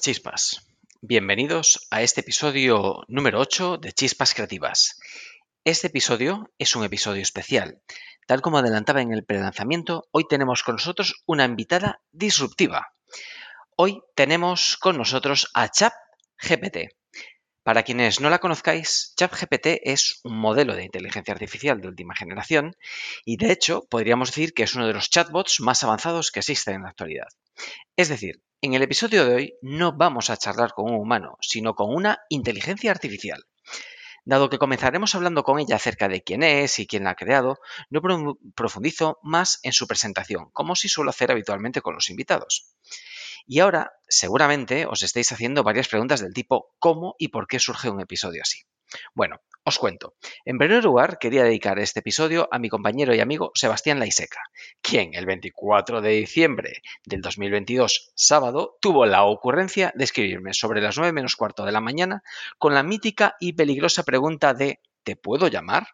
chispas. Bienvenidos a este episodio número 8 de Chispas Creativas. Este episodio es un episodio especial. Tal como adelantaba en el prelanzamiento, hoy tenemos con nosotros una invitada disruptiva. Hoy tenemos con nosotros a Chap GPT. Para quienes no la conozcáis, ChatGPT es un modelo de inteligencia artificial de última generación y de hecho podríamos decir que es uno de los chatbots más avanzados que existen en la actualidad. Es decir, en el episodio de hoy no vamos a charlar con un humano, sino con una inteligencia artificial. Dado que comenzaremos hablando con ella acerca de quién es y quién la ha creado, no profundizo más en su presentación, como si suelo hacer habitualmente con los invitados. Y ahora, seguramente, os estáis haciendo varias preguntas del tipo ¿cómo y por qué surge un episodio así? Bueno, os cuento. En primer lugar, quería dedicar este episodio a mi compañero y amigo Sebastián Laiseca, quien el 24 de diciembre del 2022, sábado, tuvo la ocurrencia de escribirme sobre las 9 menos cuarto de la mañana con la mítica y peligrosa pregunta de ¿te puedo llamar?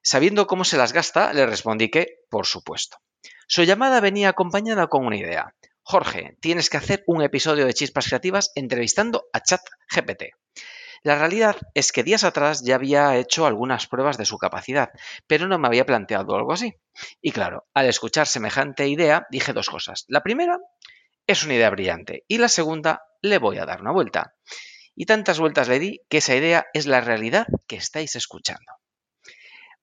Sabiendo cómo se las gasta, le respondí que, por supuesto. Su llamada venía acompañada con una idea. Jorge, tienes que hacer un episodio de Chispas Creativas entrevistando a ChatGPT. La realidad es que días atrás ya había hecho algunas pruebas de su capacidad, pero no me había planteado algo así. Y claro, al escuchar semejante idea dije dos cosas. La primera, es una idea brillante. Y la segunda, le voy a dar una vuelta. Y tantas vueltas le di que esa idea es la realidad que estáis escuchando.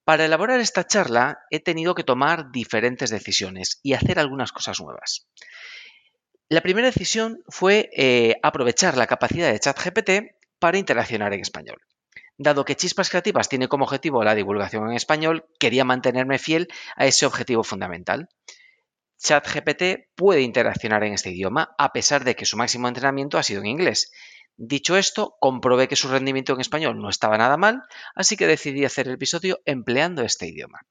Para elaborar esta charla he tenido que tomar diferentes decisiones y hacer algunas cosas nuevas. La primera decisión fue eh, aprovechar la capacidad de ChatGPT para interaccionar en español. Dado que Chispas Creativas tiene como objetivo la divulgación en español, quería mantenerme fiel a ese objetivo fundamental. ChatGPT puede interaccionar en este idioma a pesar de que su máximo entrenamiento ha sido en inglés. Dicho esto, comprobé que su rendimiento en español no estaba nada mal, así que decidí hacer el episodio empleando este idioma.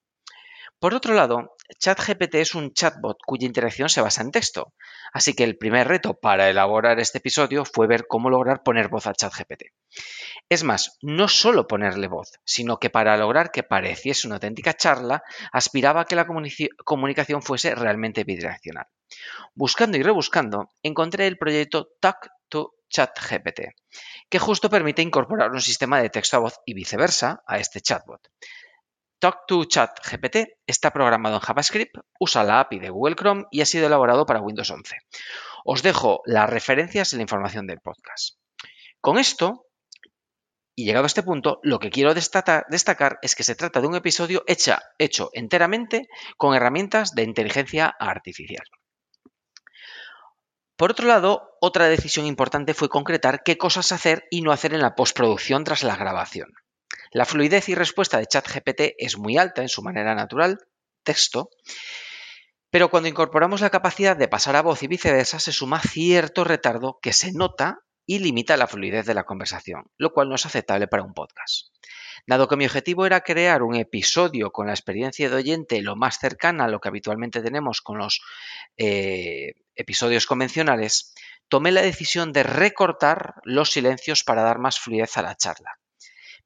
Por otro lado, ChatGPT es un chatbot cuya interacción se basa en texto, así que el primer reto para elaborar este episodio fue ver cómo lograr poner voz a ChatGPT. Es más, no solo ponerle voz, sino que para lograr que pareciese una auténtica charla, aspiraba a que la comunicación fuese realmente bidireccional. Buscando y rebuscando, encontré el proyecto Talk to ChatGPT, que justo permite incorporar un sistema de texto a voz y viceversa a este chatbot. Talk to Chat GPT está programado en JavaScript, usa la API de Google Chrome y ha sido elaborado para Windows 11. Os dejo las referencias en la información del podcast. Con esto, y llegado a este punto, lo que quiero destacar, es que se trata de un episodio hecho enteramente con herramientas de inteligencia artificial. Por otro lado, otra decisión importante fue concretar qué cosas hacer y no hacer en la postproducción tras la grabación. La fluidez y respuesta de ChatGPT es muy alta en su manera natural, texto, pero cuando incorporamos la capacidad de pasar a voz y viceversa se suma cierto retardo que se nota y limita la fluidez de la conversación, lo cual no es aceptable para un podcast. Dado que mi objetivo era crear un episodio con la experiencia de oyente lo más cercana a lo que habitualmente tenemos con los eh, episodios convencionales, tomé la decisión de recortar los silencios para dar más fluidez a la charla.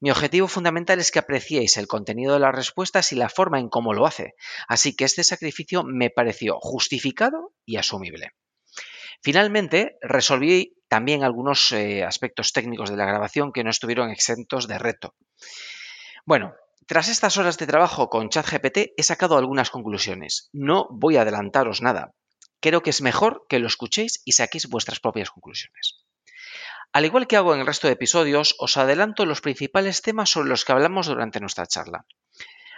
Mi objetivo fundamental es que apreciéis el contenido de las respuestas y la forma en cómo lo hace, así que este sacrificio me pareció justificado y asumible. Finalmente, resolví también algunos eh, aspectos técnicos de la grabación que no estuvieron exentos de reto. Bueno, tras estas horas de trabajo con ChatGPT he sacado algunas conclusiones. No voy a adelantaros nada. Creo que es mejor que lo escuchéis y saquéis vuestras propias conclusiones. Al igual que hago en el resto de episodios, os adelanto los principales temas sobre los que hablamos durante nuestra charla.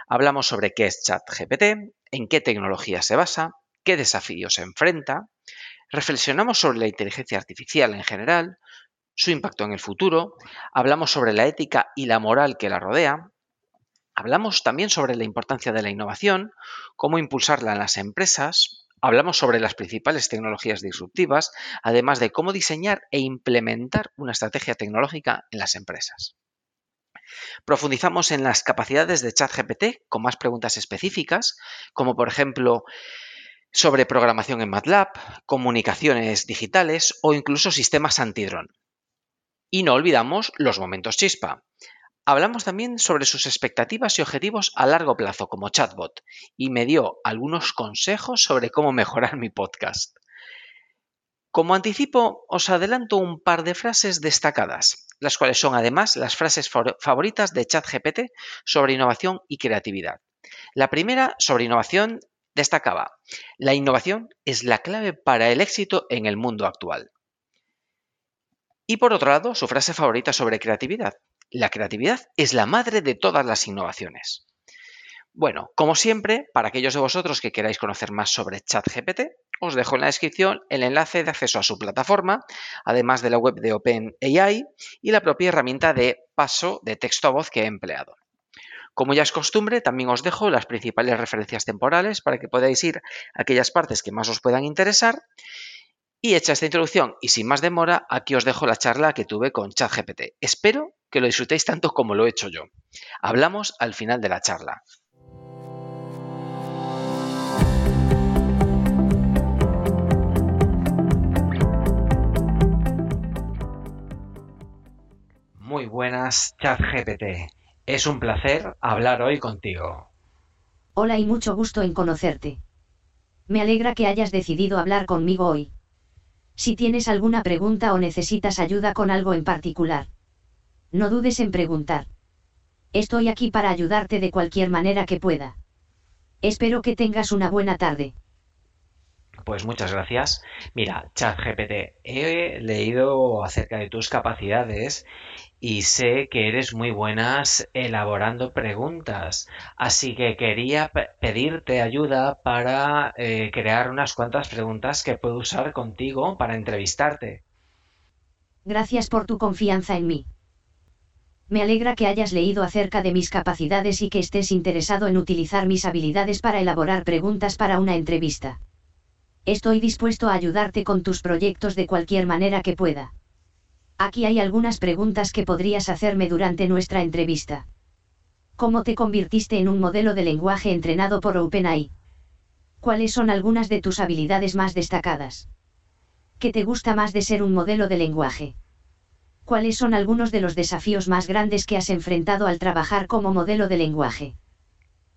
Hablamos sobre qué es ChatGPT, en qué tecnología se basa, qué desafíos se enfrenta, reflexionamos sobre la inteligencia artificial en general, su impacto en el futuro, hablamos sobre la ética y la moral que la rodea, hablamos también sobre la importancia de la innovación, cómo impulsarla en las empresas, Hablamos sobre las principales tecnologías disruptivas, además de cómo diseñar e implementar una estrategia tecnológica en las empresas. Profundizamos en las capacidades de ChatGPT con más preguntas específicas, como por ejemplo sobre programación en MATLAB, comunicaciones digitales o incluso sistemas antidrón. Y no olvidamos los momentos chispa, Hablamos también sobre sus expectativas y objetivos a largo plazo como chatbot y me dio algunos consejos sobre cómo mejorar mi podcast. Como anticipo, os adelanto un par de frases destacadas, las cuales son además las frases favoritas de ChatGPT sobre innovación y creatividad. La primera, sobre innovación, destacaba, la innovación es la clave para el éxito en el mundo actual. Y por otro lado, su frase favorita sobre creatividad, la creatividad es la madre de todas las innovaciones. Bueno, como siempre, para aquellos de vosotros que queráis conocer más sobre ChatGPT, os dejo en la descripción el enlace de acceso a su plataforma, además de la web de OpenAI y la propia herramienta de paso de texto a voz que he empleado. Como ya es costumbre, también os dejo las principales referencias temporales para que podáis ir a aquellas partes que más os puedan interesar. Y hecha esta introducción y sin más demora, aquí os dejo la charla que tuve con ChatGPT. Espero que lo disfrutéis tanto como lo he hecho yo. Hablamos al final de la charla. Muy buenas, ChatGPT. Es un placer hablar hoy contigo. Hola y mucho gusto en conocerte. Me alegra que hayas decidido hablar conmigo hoy. Si tienes alguna pregunta o necesitas ayuda con algo en particular, no dudes en preguntar. Estoy aquí para ayudarte de cualquier manera que pueda. Espero que tengas una buena tarde. Pues muchas gracias. Mira, ChatGPT, he leído acerca de tus capacidades y sé que eres muy buenas elaborando preguntas, así que quería pedirte ayuda para eh, crear unas cuantas preguntas que puedo usar contigo para entrevistarte. Gracias por tu confianza en mí. Me alegra que hayas leído acerca de mis capacidades y que estés interesado en utilizar mis habilidades para elaborar preguntas para una entrevista. Estoy dispuesto a ayudarte con tus proyectos de cualquier manera que pueda. Aquí hay algunas preguntas que podrías hacerme durante nuestra entrevista. ¿Cómo te convirtiste en un modelo de lenguaje entrenado por OpenAI? ¿Cuáles son algunas de tus habilidades más destacadas? ¿Qué te gusta más de ser un modelo de lenguaje? ¿Cuáles son algunos de los desafíos más grandes que has enfrentado al trabajar como modelo de lenguaje?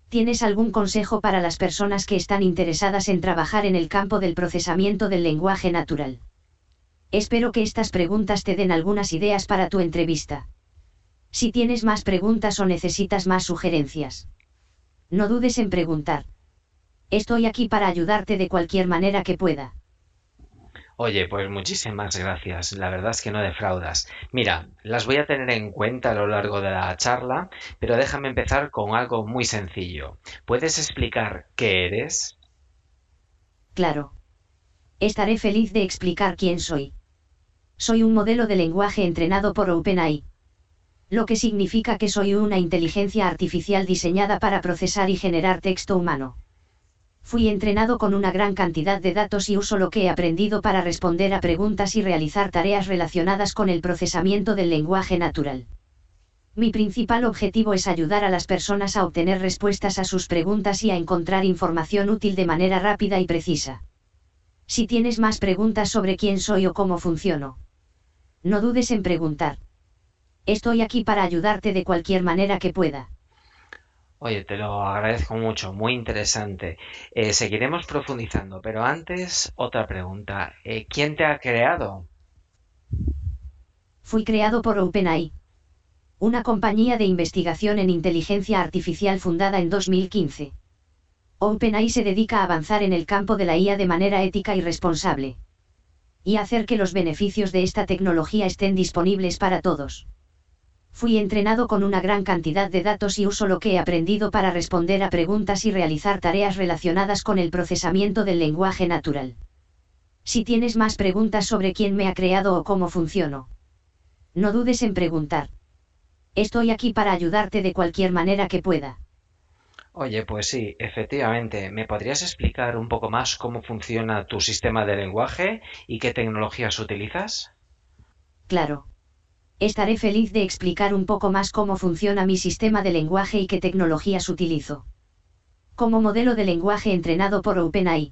¿Tienes algún consejo para las personas que están interesadas en trabajar en el campo del procesamiento del lenguaje natural? Espero que estas preguntas te den algunas ideas para tu entrevista. Si tienes más preguntas o necesitas más sugerencias, no dudes en preguntar. Estoy aquí para ayudarte de cualquier manera que pueda. Oye, pues muchísimas gracias. La verdad es que no defraudas. Mira, las voy a tener en cuenta a lo largo de la charla, pero déjame empezar con algo muy sencillo. ¿Puedes explicar qué eres? Claro. Estaré feliz de explicar quién soy. Soy un modelo de lenguaje entrenado por OpenAI. Lo que significa que soy una inteligencia artificial diseñada para procesar y generar texto humano. Fui entrenado con una gran cantidad de datos y uso lo que he aprendido para responder a preguntas y realizar tareas relacionadas con el procesamiento del lenguaje natural. Mi principal objetivo es ayudar a las personas a obtener respuestas a sus preguntas y a encontrar información útil de manera rápida y precisa. Si tienes más preguntas sobre quién soy o cómo funciono, no dudes en preguntar. Estoy aquí para ayudarte de cualquier manera que pueda. Oye, te lo agradezco mucho, muy interesante. Eh, seguiremos profundizando, pero antes otra pregunta. Eh, ¿Quién te ha creado? Fui creado por OpenAI, una compañía de investigación en inteligencia artificial fundada en 2015. OpenAI se dedica a avanzar en el campo de la IA de manera ética y responsable. Y hacer que los beneficios de esta tecnología estén disponibles para todos. Fui entrenado con una gran cantidad de datos y uso lo que he aprendido para responder a preguntas y realizar tareas relacionadas con el procesamiento del lenguaje natural. Si tienes más preguntas sobre quién me ha creado o cómo funciono, no dudes en preguntar. Estoy aquí para ayudarte de cualquier manera que pueda. Oye, pues sí, efectivamente. ¿Me podrías explicar un poco más cómo funciona tu sistema de lenguaje y qué tecnologías utilizas? Claro. Estaré feliz de explicar un poco más cómo funciona mi sistema de lenguaje y qué tecnologías utilizo. Como modelo de lenguaje entrenado por OpenAI.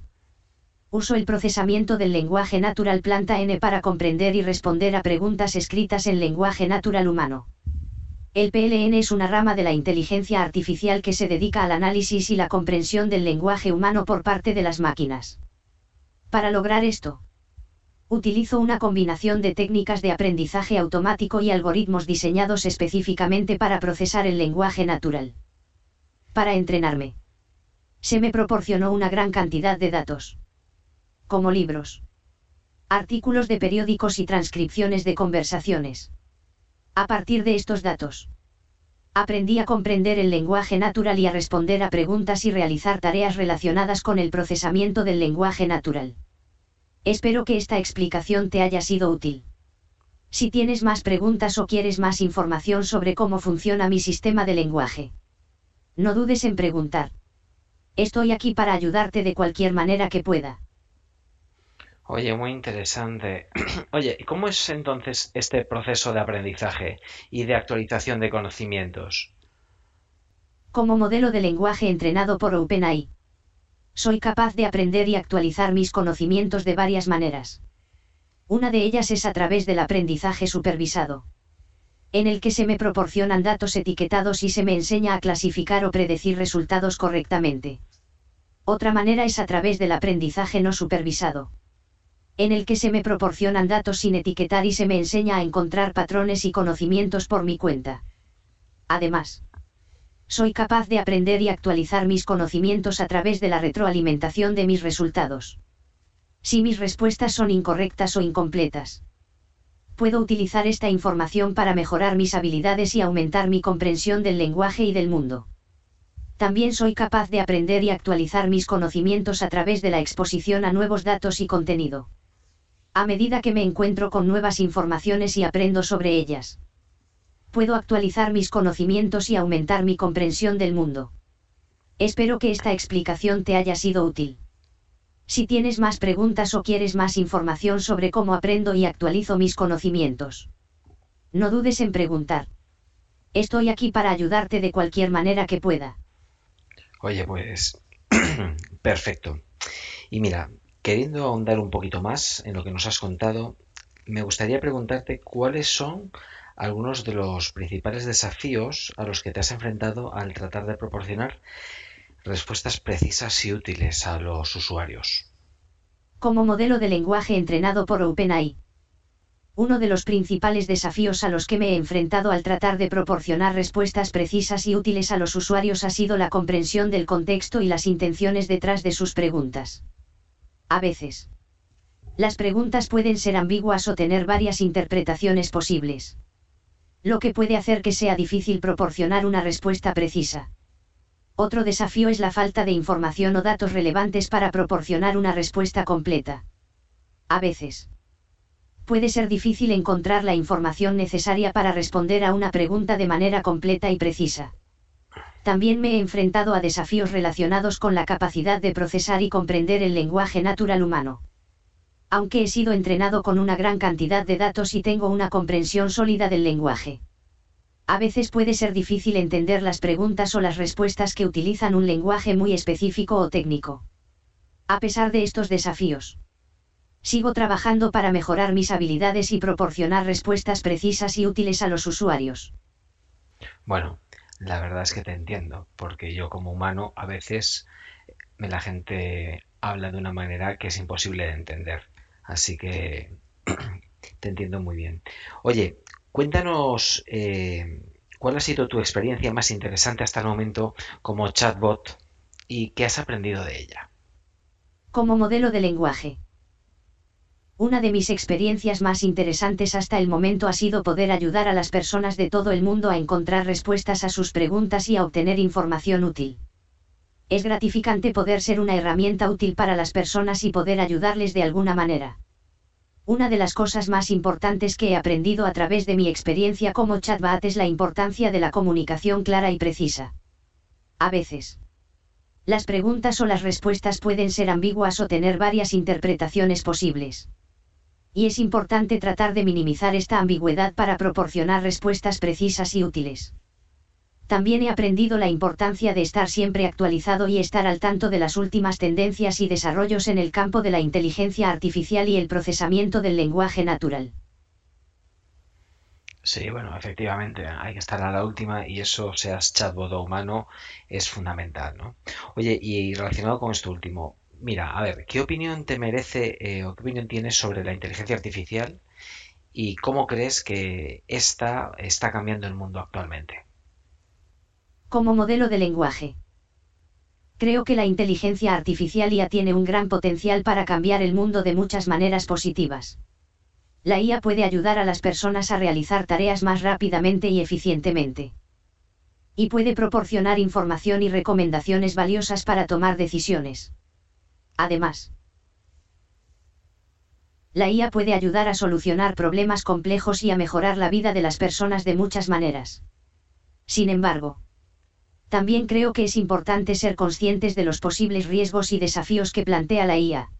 Uso el procesamiento del lenguaje natural planta N para comprender y responder a preguntas escritas en lenguaje natural humano. El PLN es una rama de la inteligencia artificial que se dedica al análisis y la comprensión del lenguaje humano por parte de las máquinas. Para lograr esto, Utilizo una combinación de técnicas de aprendizaje automático y algoritmos diseñados específicamente para procesar el lenguaje natural. Para entrenarme. Se me proporcionó una gran cantidad de datos. Como libros. Artículos de periódicos y transcripciones de conversaciones. A partir de estos datos. Aprendí a comprender el lenguaje natural y a responder a preguntas y realizar tareas relacionadas con el procesamiento del lenguaje natural. Espero que esta explicación te haya sido útil. Si tienes más preguntas o quieres más información sobre cómo funciona mi sistema de lenguaje, no dudes en preguntar. Estoy aquí para ayudarte de cualquier manera que pueda. Oye, muy interesante. Oye, ¿y cómo es entonces este proceso de aprendizaje y de actualización de conocimientos? Como modelo de lenguaje entrenado por OpenAI, soy capaz de aprender y actualizar mis conocimientos de varias maneras. Una de ellas es a través del aprendizaje supervisado, en el que se me proporcionan datos etiquetados y se me enseña a clasificar o predecir resultados correctamente. Otra manera es a través del aprendizaje no supervisado, en el que se me proporcionan datos sin etiquetar y se me enseña a encontrar patrones y conocimientos por mi cuenta. Además, soy capaz de aprender y actualizar mis conocimientos a través de la retroalimentación de mis resultados. Si mis respuestas son incorrectas o incompletas. Puedo utilizar esta información para mejorar mis habilidades y aumentar mi comprensión del lenguaje y del mundo. También soy capaz de aprender y actualizar mis conocimientos a través de la exposición a nuevos datos y contenido. A medida que me encuentro con nuevas informaciones y aprendo sobre ellas puedo actualizar mis conocimientos y aumentar mi comprensión del mundo. Espero que esta explicación te haya sido útil. Si tienes más preguntas o quieres más información sobre cómo aprendo y actualizo mis conocimientos, no dudes en preguntar. Estoy aquí para ayudarte de cualquier manera que pueda. Oye, pues perfecto. Y mira, queriendo ahondar un poquito más en lo que nos has contado, me gustaría preguntarte cuáles son algunos de los principales desafíos a los que te has enfrentado al tratar de proporcionar respuestas precisas y útiles a los usuarios. Como modelo de lenguaje entrenado por OpenAI. Uno de los principales desafíos a los que me he enfrentado al tratar de proporcionar respuestas precisas y útiles a los usuarios ha sido la comprensión del contexto y las intenciones detrás de sus preguntas. A veces, las preguntas pueden ser ambiguas o tener varias interpretaciones posibles lo que puede hacer que sea difícil proporcionar una respuesta precisa. Otro desafío es la falta de información o datos relevantes para proporcionar una respuesta completa. A veces. Puede ser difícil encontrar la información necesaria para responder a una pregunta de manera completa y precisa. También me he enfrentado a desafíos relacionados con la capacidad de procesar y comprender el lenguaje natural humano aunque he sido entrenado con una gran cantidad de datos y tengo una comprensión sólida del lenguaje. A veces puede ser difícil entender las preguntas o las respuestas que utilizan un lenguaje muy específico o técnico. A pesar de estos desafíos, sigo trabajando para mejorar mis habilidades y proporcionar respuestas precisas y útiles a los usuarios. Bueno, la verdad es que te entiendo, porque yo como humano a veces la gente habla de una manera que es imposible de entender. Así que te entiendo muy bien. Oye, cuéntanos eh, cuál ha sido tu experiencia más interesante hasta el momento como chatbot y qué has aprendido de ella. Como modelo de lenguaje. Una de mis experiencias más interesantes hasta el momento ha sido poder ayudar a las personas de todo el mundo a encontrar respuestas a sus preguntas y a obtener información útil. Es gratificante poder ser una herramienta útil para las personas y poder ayudarles de alguna manera. Una de las cosas más importantes que he aprendido a través de mi experiencia como chatbot es la importancia de la comunicación clara y precisa. A veces. Las preguntas o las respuestas pueden ser ambiguas o tener varias interpretaciones posibles. Y es importante tratar de minimizar esta ambigüedad para proporcionar respuestas precisas y útiles. También he aprendido la importancia de estar siempre actualizado y estar al tanto de las últimas tendencias y desarrollos en el campo de la inteligencia artificial y el procesamiento del lenguaje natural. Sí, bueno, efectivamente, hay que estar a la última y eso, seas chatbot o humano, es fundamental, ¿no? Oye, y relacionado con esto último, mira, a ver, ¿qué opinión te merece eh, o qué opinión tienes sobre la inteligencia artificial y cómo crees que esta está cambiando el mundo actualmente? Como modelo de lenguaje. Creo que la inteligencia artificial ya tiene un gran potencial para cambiar el mundo de muchas maneras positivas. La IA puede ayudar a las personas a realizar tareas más rápidamente y eficientemente. Y puede proporcionar información y recomendaciones valiosas para tomar decisiones. Además, la IA puede ayudar a solucionar problemas complejos y a mejorar la vida de las personas de muchas maneras. Sin embargo, también creo que es importante ser conscientes de los posibles riesgos y desafíos que plantea la IA.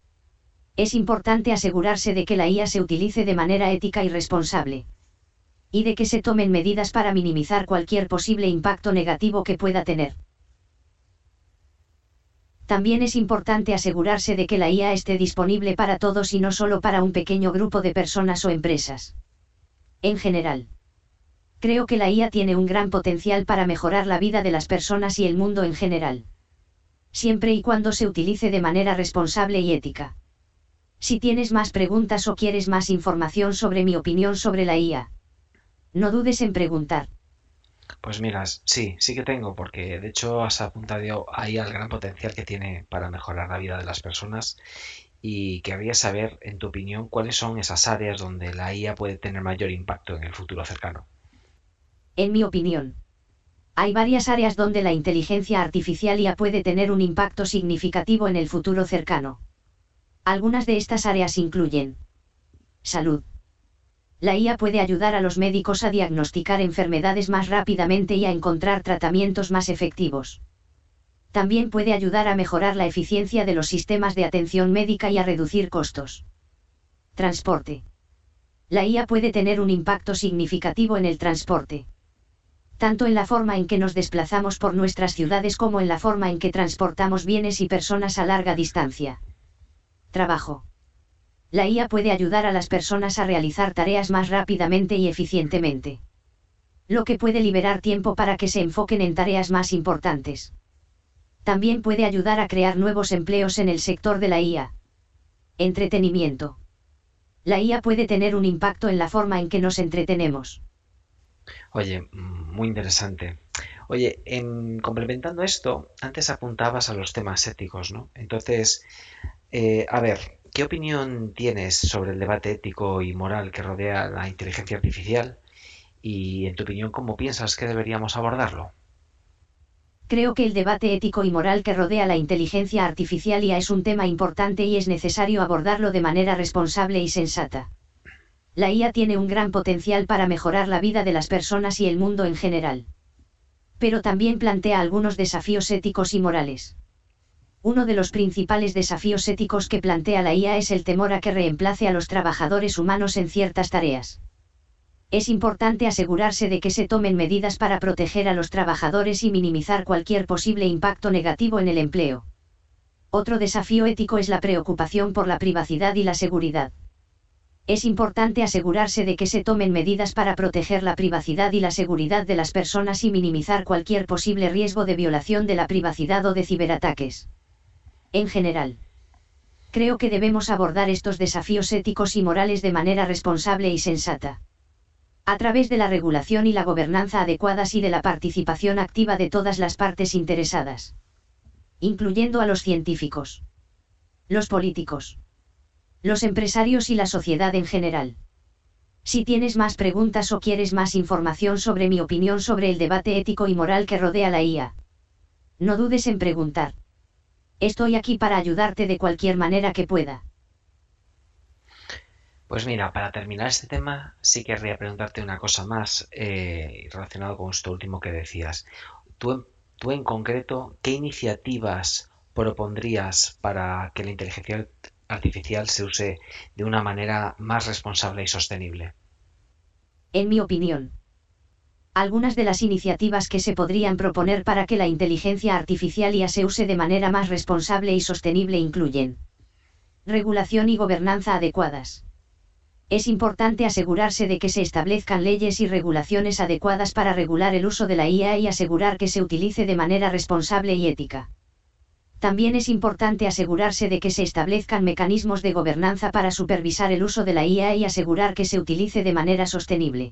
Es importante asegurarse de que la IA se utilice de manera ética y responsable. Y de que se tomen medidas para minimizar cualquier posible impacto negativo que pueda tener. También es importante asegurarse de que la IA esté disponible para todos y no solo para un pequeño grupo de personas o empresas. En general creo que la IA tiene un gran potencial para mejorar la vida de las personas y el mundo en general. Siempre y cuando se utilice de manera responsable y ética. Si tienes más preguntas o quieres más información sobre mi opinión sobre la IA, no dudes en preguntar. Pues miras, sí, sí que tengo, porque de hecho has apuntado ahí al gran potencial que tiene para mejorar la vida de las personas y querría saber, en tu opinión, cuáles son esas áreas donde la IA puede tener mayor impacto en el futuro cercano. En mi opinión. Hay varias áreas donde la inteligencia artificial ya puede tener un impacto significativo en el futuro cercano. Algunas de estas áreas incluyen salud. La IA puede ayudar a los médicos a diagnosticar enfermedades más rápidamente y a encontrar tratamientos más efectivos. También puede ayudar a mejorar la eficiencia de los sistemas de atención médica y a reducir costos. Transporte. La IA puede tener un impacto significativo en el transporte tanto en la forma en que nos desplazamos por nuestras ciudades como en la forma en que transportamos bienes y personas a larga distancia. Trabajo. La IA puede ayudar a las personas a realizar tareas más rápidamente y eficientemente. Lo que puede liberar tiempo para que se enfoquen en tareas más importantes. También puede ayudar a crear nuevos empleos en el sector de la IA. Entretenimiento. La IA puede tener un impacto en la forma en que nos entretenemos. Oye, muy interesante. Oye, en, complementando esto, antes apuntabas a los temas éticos, ¿no? Entonces, eh, a ver, ¿qué opinión tienes sobre el debate ético y moral que rodea la inteligencia artificial? Y, en tu opinión, ¿cómo piensas que deberíamos abordarlo? Creo que el debate ético y moral que rodea la inteligencia artificial ya es un tema importante y es necesario abordarlo de manera responsable y sensata la IA tiene un gran potencial para mejorar la vida de las personas y el mundo en general. Pero también plantea algunos desafíos éticos y morales. Uno de los principales desafíos éticos que plantea la IA es el temor a que reemplace a los trabajadores humanos en ciertas tareas. Es importante asegurarse de que se tomen medidas para proteger a los trabajadores y minimizar cualquier posible impacto negativo en el empleo. Otro desafío ético es la preocupación por la privacidad y la seguridad es importante asegurarse de que se tomen medidas para proteger la privacidad y la seguridad de las personas y minimizar cualquier posible riesgo de violación de la privacidad o de ciberataques. En general, creo que debemos abordar estos desafíos éticos y morales de manera responsable y sensata. A través de la regulación y la gobernanza adecuadas y de la participación activa de todas las partes interesadas. Incluyendo a los científicos. Los políticos los empresarios y la sociedad en general. Si tienes más preguntas o quieres más información sobre mi opinión sobre el debate ético y moral que rodea la IA, no dudes en preguntar. Estoy aquí para ayudarte de cualquier manera que pueda. Pues mira, para terminar este tema, sí querría preguntarte una cosa más eh, relacionado con esto último que decías. Tú, tú en concreto, ¿qué iniciativas propondrías para que la inteligencia artificial se use de una manera más responsable y sostenible. En mi opinión, algunas de las iniciativas que se podrían proponer para que la inteligencia artificial ya se use de manera más responsable y sostenible incluyen regulación y gobernanza adecuadas. Es importante asegurarse de que se establezcan leyes y regulaciones adecuadas para regular el uso de la IA y asegurar que se utilice de manera responsable y ética También es importante asegurarse de que se establezcan mecanismos de gobernanza para supervisar el uso de la IA y asegurar que se utilice de manera sostenible.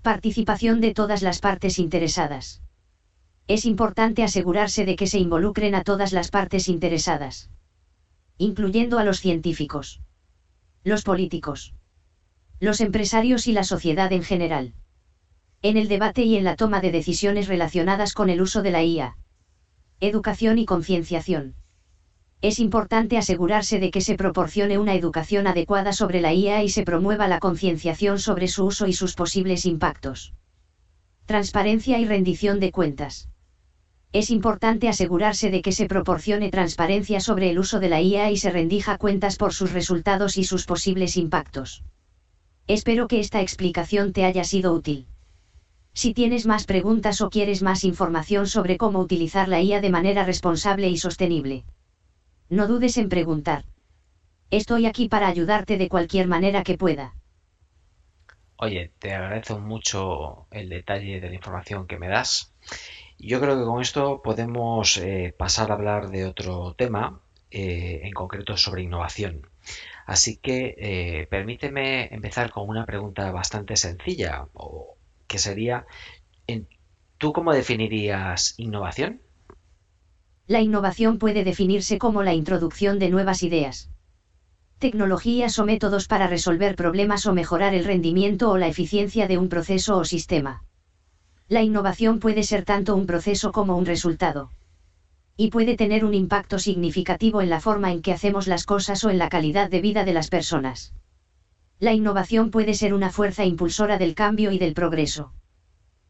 Participación de todas las partes interesadas. Es importante asegurarse de que se involucren a todas las partes interesadas, incluyendo a los científicos, los políticos, los empresarios y la sociedad en general. En el debate y en la toma de decisiones relacionadas con el uso de la IA. Educación y concienciación. Es importante asegurarse de que se proporcione una educación adecuada sobre la IA y se promueva la concienciación sobre su uso y sus posibles impactos. Transparencia y rendición de cuentas. Es importante asegurarse de que se proporcione transparencia sobre el uso de la IA y se rendija cuentas por sus resultados y sus posibles impactos. Espero que esta explicación te haya sido útil. Si tienes más preguntas o quieres más información sobre cómo utilizar la IA de manera responsable y sostenible, no dudes en preguntar. Estoy aquí para ayudarte de cualquier manera que pueda. Oye, te agradezco mucho el detalle de la información que me das. Yo creo que con esto podemos eh, pasar a hablar de otro tema, eh, en concreto sobre innovación. Así que eh, permíteme empezar con una pregunta bastante sencilla, o que sería, ¿tú cómo definirías innovación? La innovación puede definirse como la introducción de nuevas ideas, tecnologías o métodos para resolver problemas o mejorar el rendimiento o la eficiencia de un proceso o sistema. La innovación puede ser tanto un proceso como un resultado. Y puede tener un impacto significativo en la forma en que hacemos las cosas o en la calidad de vida de las personas. La innovación puede ser una fuerza impulsora del cambio y del progreso.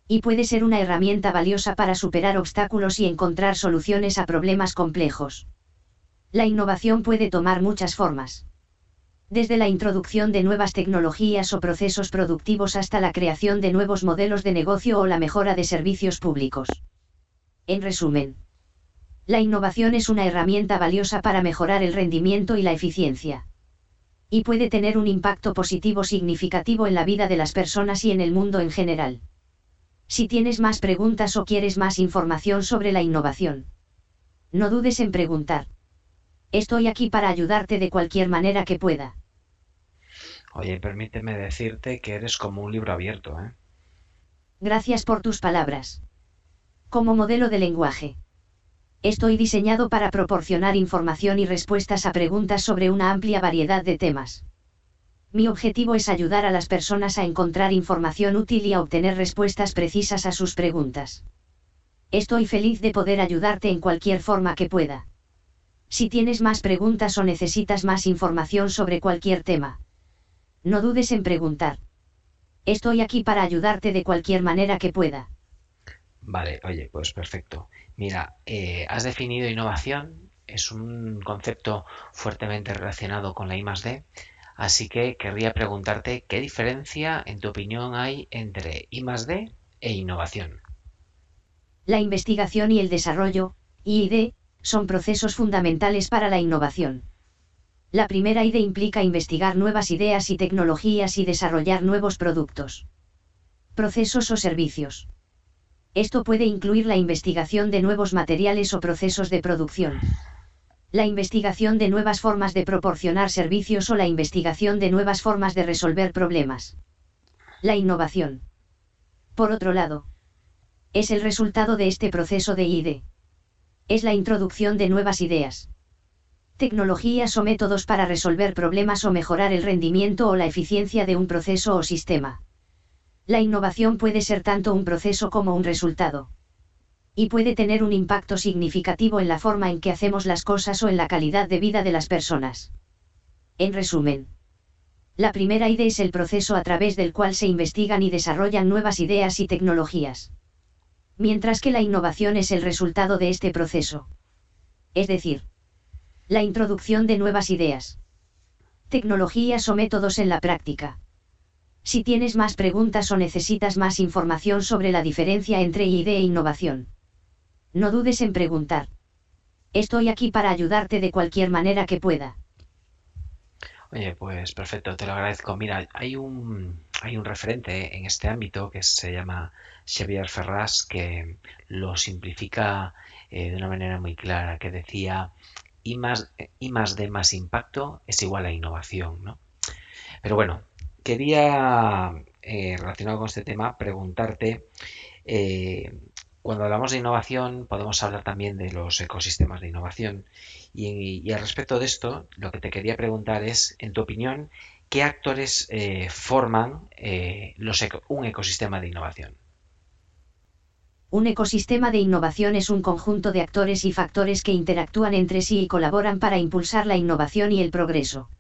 Y puede ser una herramienta valiosa para superar obstáculos y encontrar soluciones a problemas complejos. La innovación puede tomar muchas formas. Desde la introducción de nuevas tecnologías o procesos productivos hasta la creación de nuevos modelos de negocio o la mejora de servicios públicos. En resumen, la innovación es una herramienta valiosa para mejorar el rendimiento y la eficiencia y puede tener un impacto positivo significativo en la vida de las personas y en el mundo en general. Si tienes más preguntas o quieres más información sobre la innovación, no dudes en preguntar. Estoy aquí para ayudarte de cualquier manera que pueda. Oye, permíteme decirte que eres como un libro abierto, ¿eh? Gracias por tus palabras. Como modelo de lenguaje. Estoy diseñado para proporcionar información y respuestas a preguntas sobre una amplia variedad de temas. Mi objetivo es ayudar a las personas a encontrar información útil y a obtener respuestas precisas a sus preguntas. Estoy feliz de poder ayudarte en cualquier forma que pueda. Si tienes más preguntas o necesitas más información sobre cualquier tema, no dudes en preguntar. Estoy aquí para ayudarte de cualquier manera que pueda. Vale, oye, pues perfecto. Mira, eh, has definido innovación, es un concepto fuertemente relacionado con la I así que querría preguntarte qué diferencia, en tu opinión, hay entre I +D e innovación. La investigación y el desarrollo, I+D, son procesos fundamentales para la innovación. La primera ID implica investigar nuevas ideas y tecnologías y desarrollar nuevos productos, procesos o servicios. Esto puede incluir la investigación de nuevos materiales o procesos de producción. La investigación de nuevas formas de proporcionar servicios o la investigación de nuevas formas de resolver problemas. La innovación. Por otro lado, es el resultado de este proceso de ID. Es la introducción de nuevas ideas. Tecnologías o métodos para resolver problemas o mejorar el rendimiento o la eficiencia de un proceso o sistema. La innovación puede ser tanto un proceso como un resultado. Y puede tener un impacto significativo en la forma en que hacemos las cosas o en la calidad de vida de las personas. En resumen, la primera idea es el proceso a través del cual se investigan y desarrollan nuevas ideas y tecnologías. Mientras que la innovación es el resultado de este proceso. Es decir, la introducción de nuevas ideas, tecnologías o métodos en la práctica. Si tienes más preguntas o necesitas más información sobre la diferencia entre idea e innovación, no dudes en preguntar. Estoy aquí para ayudarte de cualquier manera que pueda. Oye, pues perfecto, te lo agradezco. Mira, hay un, hay un referente en este ámbito que se llama Xavier Ferraz que lo simplifica eh, de una manera muy clara, que decía I más, I más D más impacto es igual a innovación. ¿no? Pero bueno, quería, eh, relacionado con este tema, preguntarte, eh, cuando hablamos de innovación podemos hablar también de los ecosistemas de innovación y, al respecto de esto, lo que te quería preguntar es, en tu opinión, ¿qué actores eh, forman un ecosistema de innovación? Un ecosistema de innovación es un conjunto de actores y factores que interactúan entre sí y colaboran para impulsar la innovación y el progreso.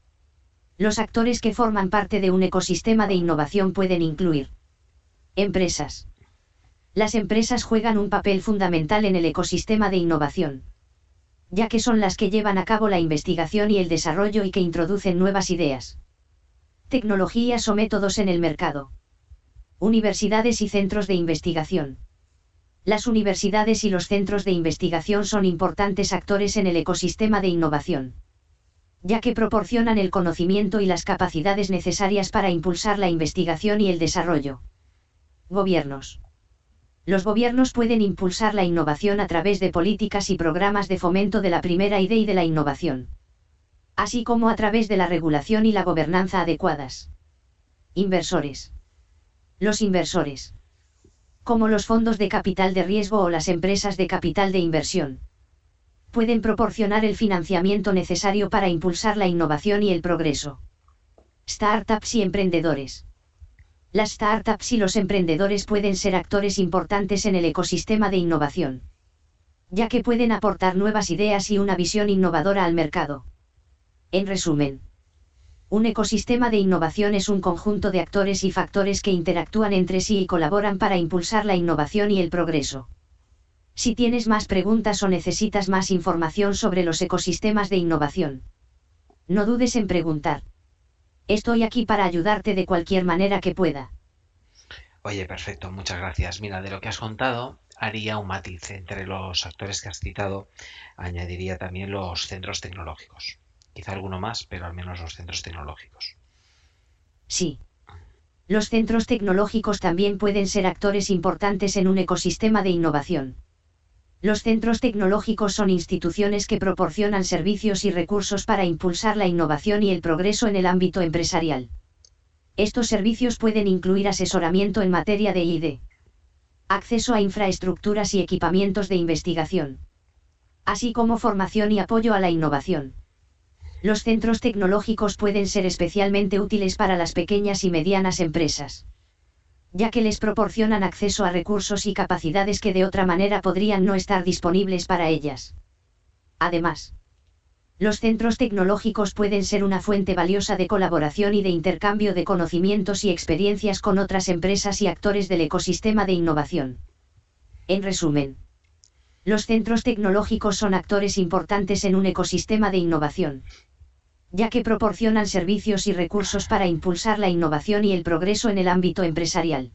Los actores que forman parte de un ecosistema de innovación pueden incluir empresas. Las empresas juegan un papel fundamental en el ecosistema de innovación, ya que son las que llevan a cabo la investigación y el desarrollo y que introducen nuevas ideas, tecnologías o métodos en el mercado. Universidades y centros de investigación. Las universidades y los centros de investigación son importantes actores en el ecosistema de innovación ya que proporcionan el conocimiento y las capacidades necesarias para impulsar la investigación y el desarrollo. Gobiernos. Los gobiernos pueden impulsar la innovación a través de políticas y programas de fomento de la primera idea y de la innovación. Así como a través de la regulación y la gobernanza adecuadas. Inversores. Los inversores. Como los fondos de capital de riesgo o las empresas de capital de inversión pueden proporcionar el financiamiento necesario para impulsar la innovación y el progreso. Startups y emprendedores. Las startups y los emprendedores pueden ser actores importantes en el ecosistema de innovación, ya que pueden aportar nuevas ideas y una visión innovadora al mercado. En resumen, un ecosistema de innovación es un conjunto de actores y factores que interactúan entre sí y colaboran para impulsar la innovación y el progreso. Si tienes más preguntas o necesitas más información sobre los ecosistemas de innovación, no dudes en preguntar. Estoy aquí para ayudarte de cualquier manera que pueda. Oye, perfecto, muchas gracias. Mira, de lo que has contado, haría un matiz entre los actores que has citado, añadiría también los centros tecnológicos. Quizá alguno más, pero al menos los centros tecnológicos. Sí. Los centros tecnológicos también pueden ser actores importantes en un ecosistema de innovación. Los centros tecnológicos son instituciones que proporcionan servicios y recursos para impulsar la innovación y el progreso en el ámbito empresarial. Estos servicios pueden incluir asesoramiento en materia de ID, acceso a infraestructuras y equipamientos de investigación, así como formación y apoyo a la innovación. Los centros tecnológicos pueden ser especialmente útiles para las pequeñas y medianas empresas ya que les proporcionan acceso a recursos y capacidades que de otra manera podrían no estar disponibles para ellas. Además, los centros tecnológicos pueden ser una fuente valiosa de colaboración y de intercambio de conocimientos y experiencias con otras empresas y actores del ecosistema de innovación. En resumen, los centros tecnológicos son actores importantes en un ecosistema de innovación ya que proporcionan servicios y recursos para impulsar la innovación y el progreso en el ámbito empresarial.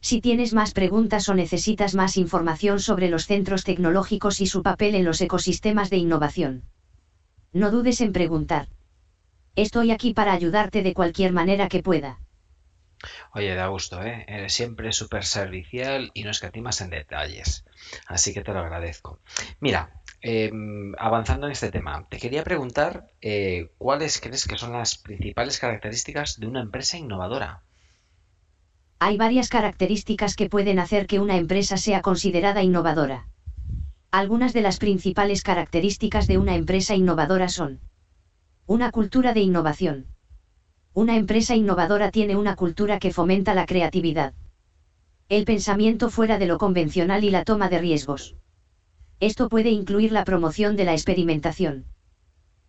Si tienes más preguntas o necesitas más información sobre los centros tecnológicos y su papel en los ecosistemas de innovación, no dudes en preguntar. Estoy aquí para ayudarte de cualquier manera que pueda. Oye, da gusto, ¿eh? Eres siempre súper servicial y no escatimas en detalles. Así que te lo agradezco. Mira, Em, avanzando en este tema, te quería preguntar eh, cuáles crees que son las principales características de una empresa innovadora. Hay varias características que pueden hacer que una empresa sea considerada innovadora. Algunas de las principales características de una empresa innovadora son una cultura de innovación. Una empresa innovadora tiene una cultura que fomenta la creatividad, el pensamiento fuera de lo convencional y la toma de riesgos. Esto puede incluir la promoción de la experimentación.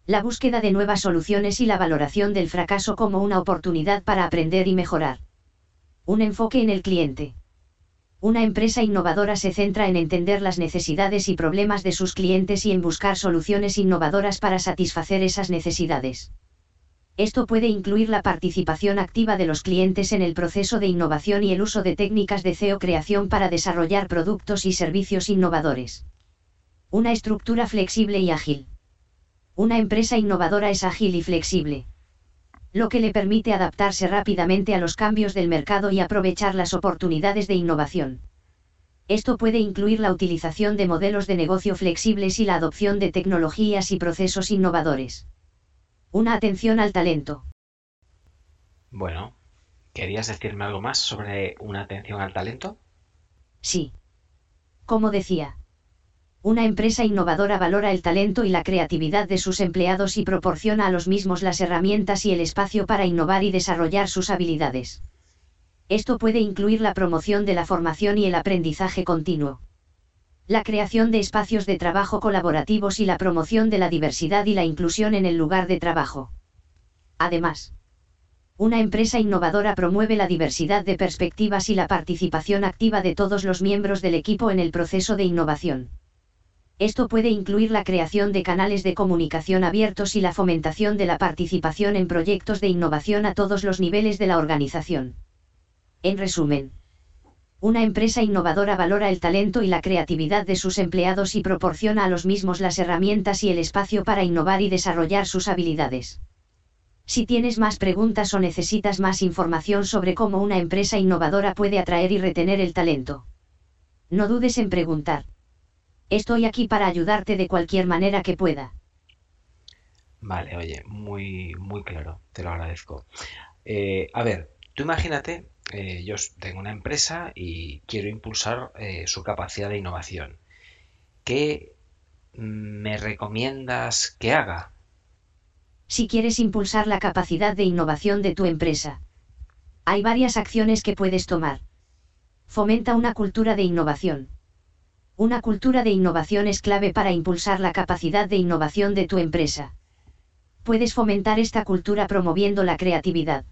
La búsqueda de nuevas soluciones y la valoración del fracaso como una oportunidad para aprender y mejorar. Un enfoque en el cliente. Una empresa innovadora se centra en entender las necesidades y problemas de sus clientes y en buscar soluciones innovadoras para satisfacer esas necesidades. Esto puede incluir la participación activa de los clientes en el proceso de innovación y el uso de técnicas de CEO creación para desarrollar productos y servicios innovadores. Una estructura flexible y ágil. Una empresa innovadora es ágil y flexible. lo que le permite adaptarse rápidamente a los cambios del mercado y aprovechar las oportunidades de innovación. Esto puede incluir la utilización de modelos de negocio flexibles y la adopción de tecnologías y procesos innovadores. Una atención al talento. Bueno, ¿querías decirme algo más sobre una atención al talento? Sí. Como decía, una empresa innovadora valora el talento y la creatividad de sus empleados y proporciona a los mismos las herramientas y el espacio para innovar y desarrollar sus habilidades. Esto puede incluir la promoción de la formación y el aprendizaje continuo. La creación de espacios de trabajo colaborativos y la promoción de la diversidad y la inclusión en el lugar de trabajo. Además, una empresa innovadora promueve la diversidad de perspectivas y la participación activa de todos los miembros del equipo en el proceso de innovación. Esto puede incluir la creación de canales de comunicación abiertos y la fomentación de la participación en proyectos de innovación a todos los niveles de la organización. En resumen, una empresa innovadora valora el talento y la creatividad de sus empleados y proporciona a los mismos las herramientas y el espacio para innovar y desarrollar sus habilidades. Si tienes más preguntas o necesitas más información sobre cómo una empresa innovadora puede atraer y retener el talento, no dudes en preguntar. Estoy aquí para ayudarte de cualquier manera que pueda. Vale, oye, muy, muy claro, te lo agradezco. Eh, a ver, tú imagínate eh, yo tengo una empresa y quiero impulsar eh, su capacidad de innovación. ¿Qué me recomiendas que haga? Si quieres impulsar la capacidad de innovación de tu empresa, hay varias acciones que puedes tomar. Fomenta una cultura de innovación. Una cultura de innovación es clave para impulsar la capacidad de innovación de tu empresa. Puedes fomentar esta cultura promoviendo la creatividad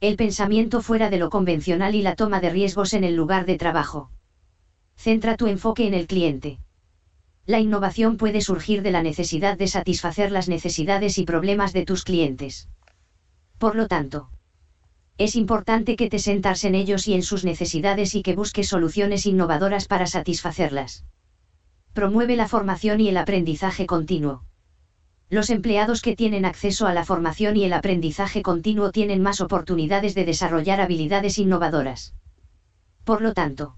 el pensamiento fuera de lo convencional y la toma de riesgos en el lugar de trabajo. Centra tu enfoque en el cliente. La innovación puede surgir de la necesidad de satisfacer las necesidades y problemas de tus clientes. Por lo tanto, es importante que te sentas en ellos y en sus necesidades y que busques soluciones innovadoras para satisfacerlas. Promueve la formación y el aprendizaje continuo. Los empleados que tienen acceso a la formación y el aprendizaje continuo tienen más oportunidades de desarrollar habilidades innovadoras. Por lo tanto,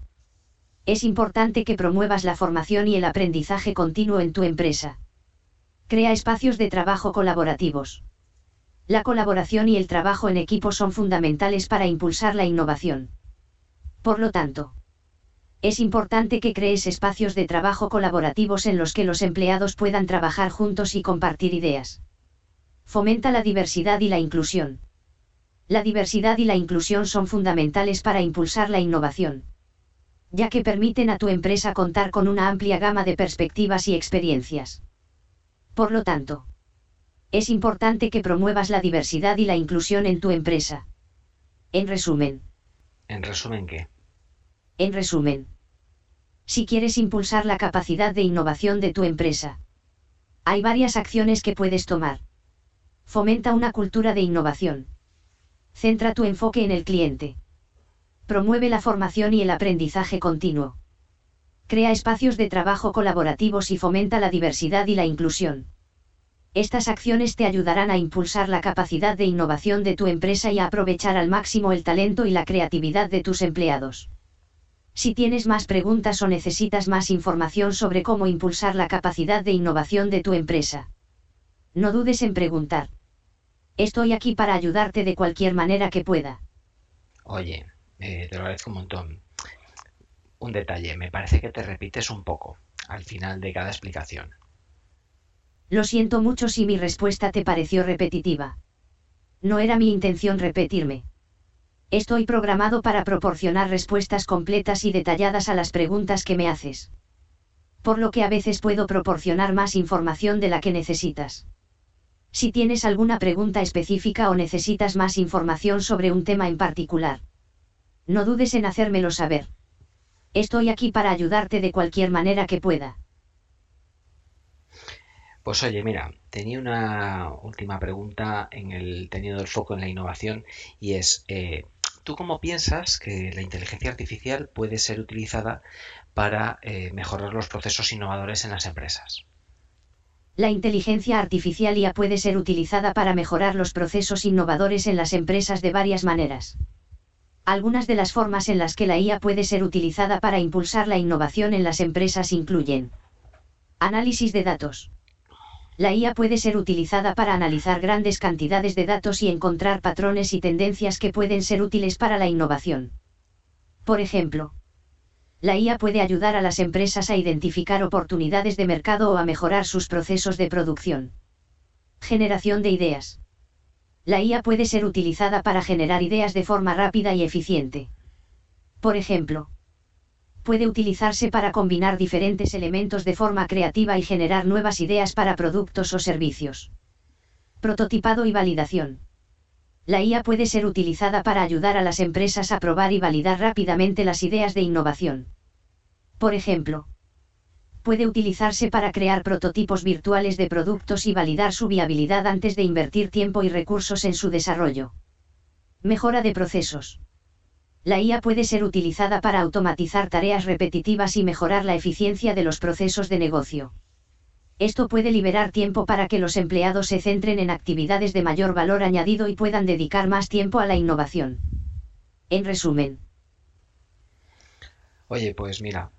es importante que promuevas la formación y el aprendizaje continuo en tu empresa. Crea espacios de trabajo colaborativos. La colaboración y el trabajo en equipo son fundamentales para impulsar la innovación. Por lo tanto, es importante que crees espacios de trabajo colaborativos en los que los empleados puedan trabajar juntos y compartir ideas. Fomenta la diversidad y la inclusión. La diversidad y la inclusión son fundamentales para impulsar la innovación, ya que permiten a tu empresa contar con una amplia gama de perspectivas y experiencias. Por lo tanto, es importante que promuevas la diversidad y la inclusión en tu empresa. En resumen. ¿En resumen qué? En resumen, si quieres impulsar la capacidad de innovación de tu empresa, hay varias acciones que puedes tomar. Fomenta una cultura de innovación. Centra tu enfoque en el cliente. Promueve la formación y el aprendizaje continuo. Crea espacios de trabajo colaborativos y fomenta la diversidad y la inclusión. Estas acciones te ayudarán a impulsar la capacidad de innovación de tu empresa y a aprovechar al máximo el talento y la creatividad de tus empleados. Si tienes más preguntas o necesitas más información sobre cómo impulsar la capacidad de innovación de tu empresa, no dudes en preguntar. Estoy aquí para ayudarte de cualquier manera que pueda. Oye, eh, te lo agradezco un montón. Un detalle, me parece que te repites un poco al final de cada explicación. Lo siento mucho si mi respuesta te pareció repetitiva. No era mi intención repetirme. Estoy programado para proporcionar respuestas completas y detalladas a las preguntas que me haces. Por lo que a veces puedo proporcionar más información de la que necesitas. Si tienes alguna pregunta específica o necesitas más información sobre un tema en particular, no dudes en hacérmelo saber. Estoy aquí para ayudarte de cualquier manera que pueda. Pues oye, mira, tenía una última pregunta en el teniendo el foco en la innovación y es, eh, ¿Tú cómo piensas que la inteligencia artificial puede ser utilizada para eh, mejorar los procesos innovadores en las empresas? La inteligencia artificial IA puede ser utilizada para mejorar los procesos innovadores en las empresas de varias maneras. Algunas de las formas en las que la IA puede ser utilizada para impulsar la innovación en las empresas incluyen análisis de datos. La IA puede ser utilizada para analizar grandes cantidades de datos y encontrar patrones y tendencias que pueden ser útiles para la innovación. Por ejemplo, la IA puede ayudar a las empresas a identificar oportunidades de mercado o a mejorar sus procesos de producción. Generación de ideas. La IA puede ser utilizada para generar ideas de forma rápida y eficiente. Por ejemplo, puede utilizarse para combinar diferentes elementos de forma creativa y generar nuevas ideas para productos o servicios. Prototipado y validación. La IA puede ser utilizada para ayudar a las empresas a probar y validar rápidamente las ideas de innovación. Por ejemplo, puede utilizarse para crear prototipos virtuales de productos y validar su viabilidad antes de invertir tiempo y recursos en su desarrollo. Mejora de procesos. La IA puede ser utilizada para automatizar tareas repetitivas y mejorar la eficiencia de los procesos de negocio. Esto puede liberar tiempo para que los empleados se centren en actividades de mayor valor añadido y puedan dedicar más tiempo a la innovación. En resumen. Oye, pues mira,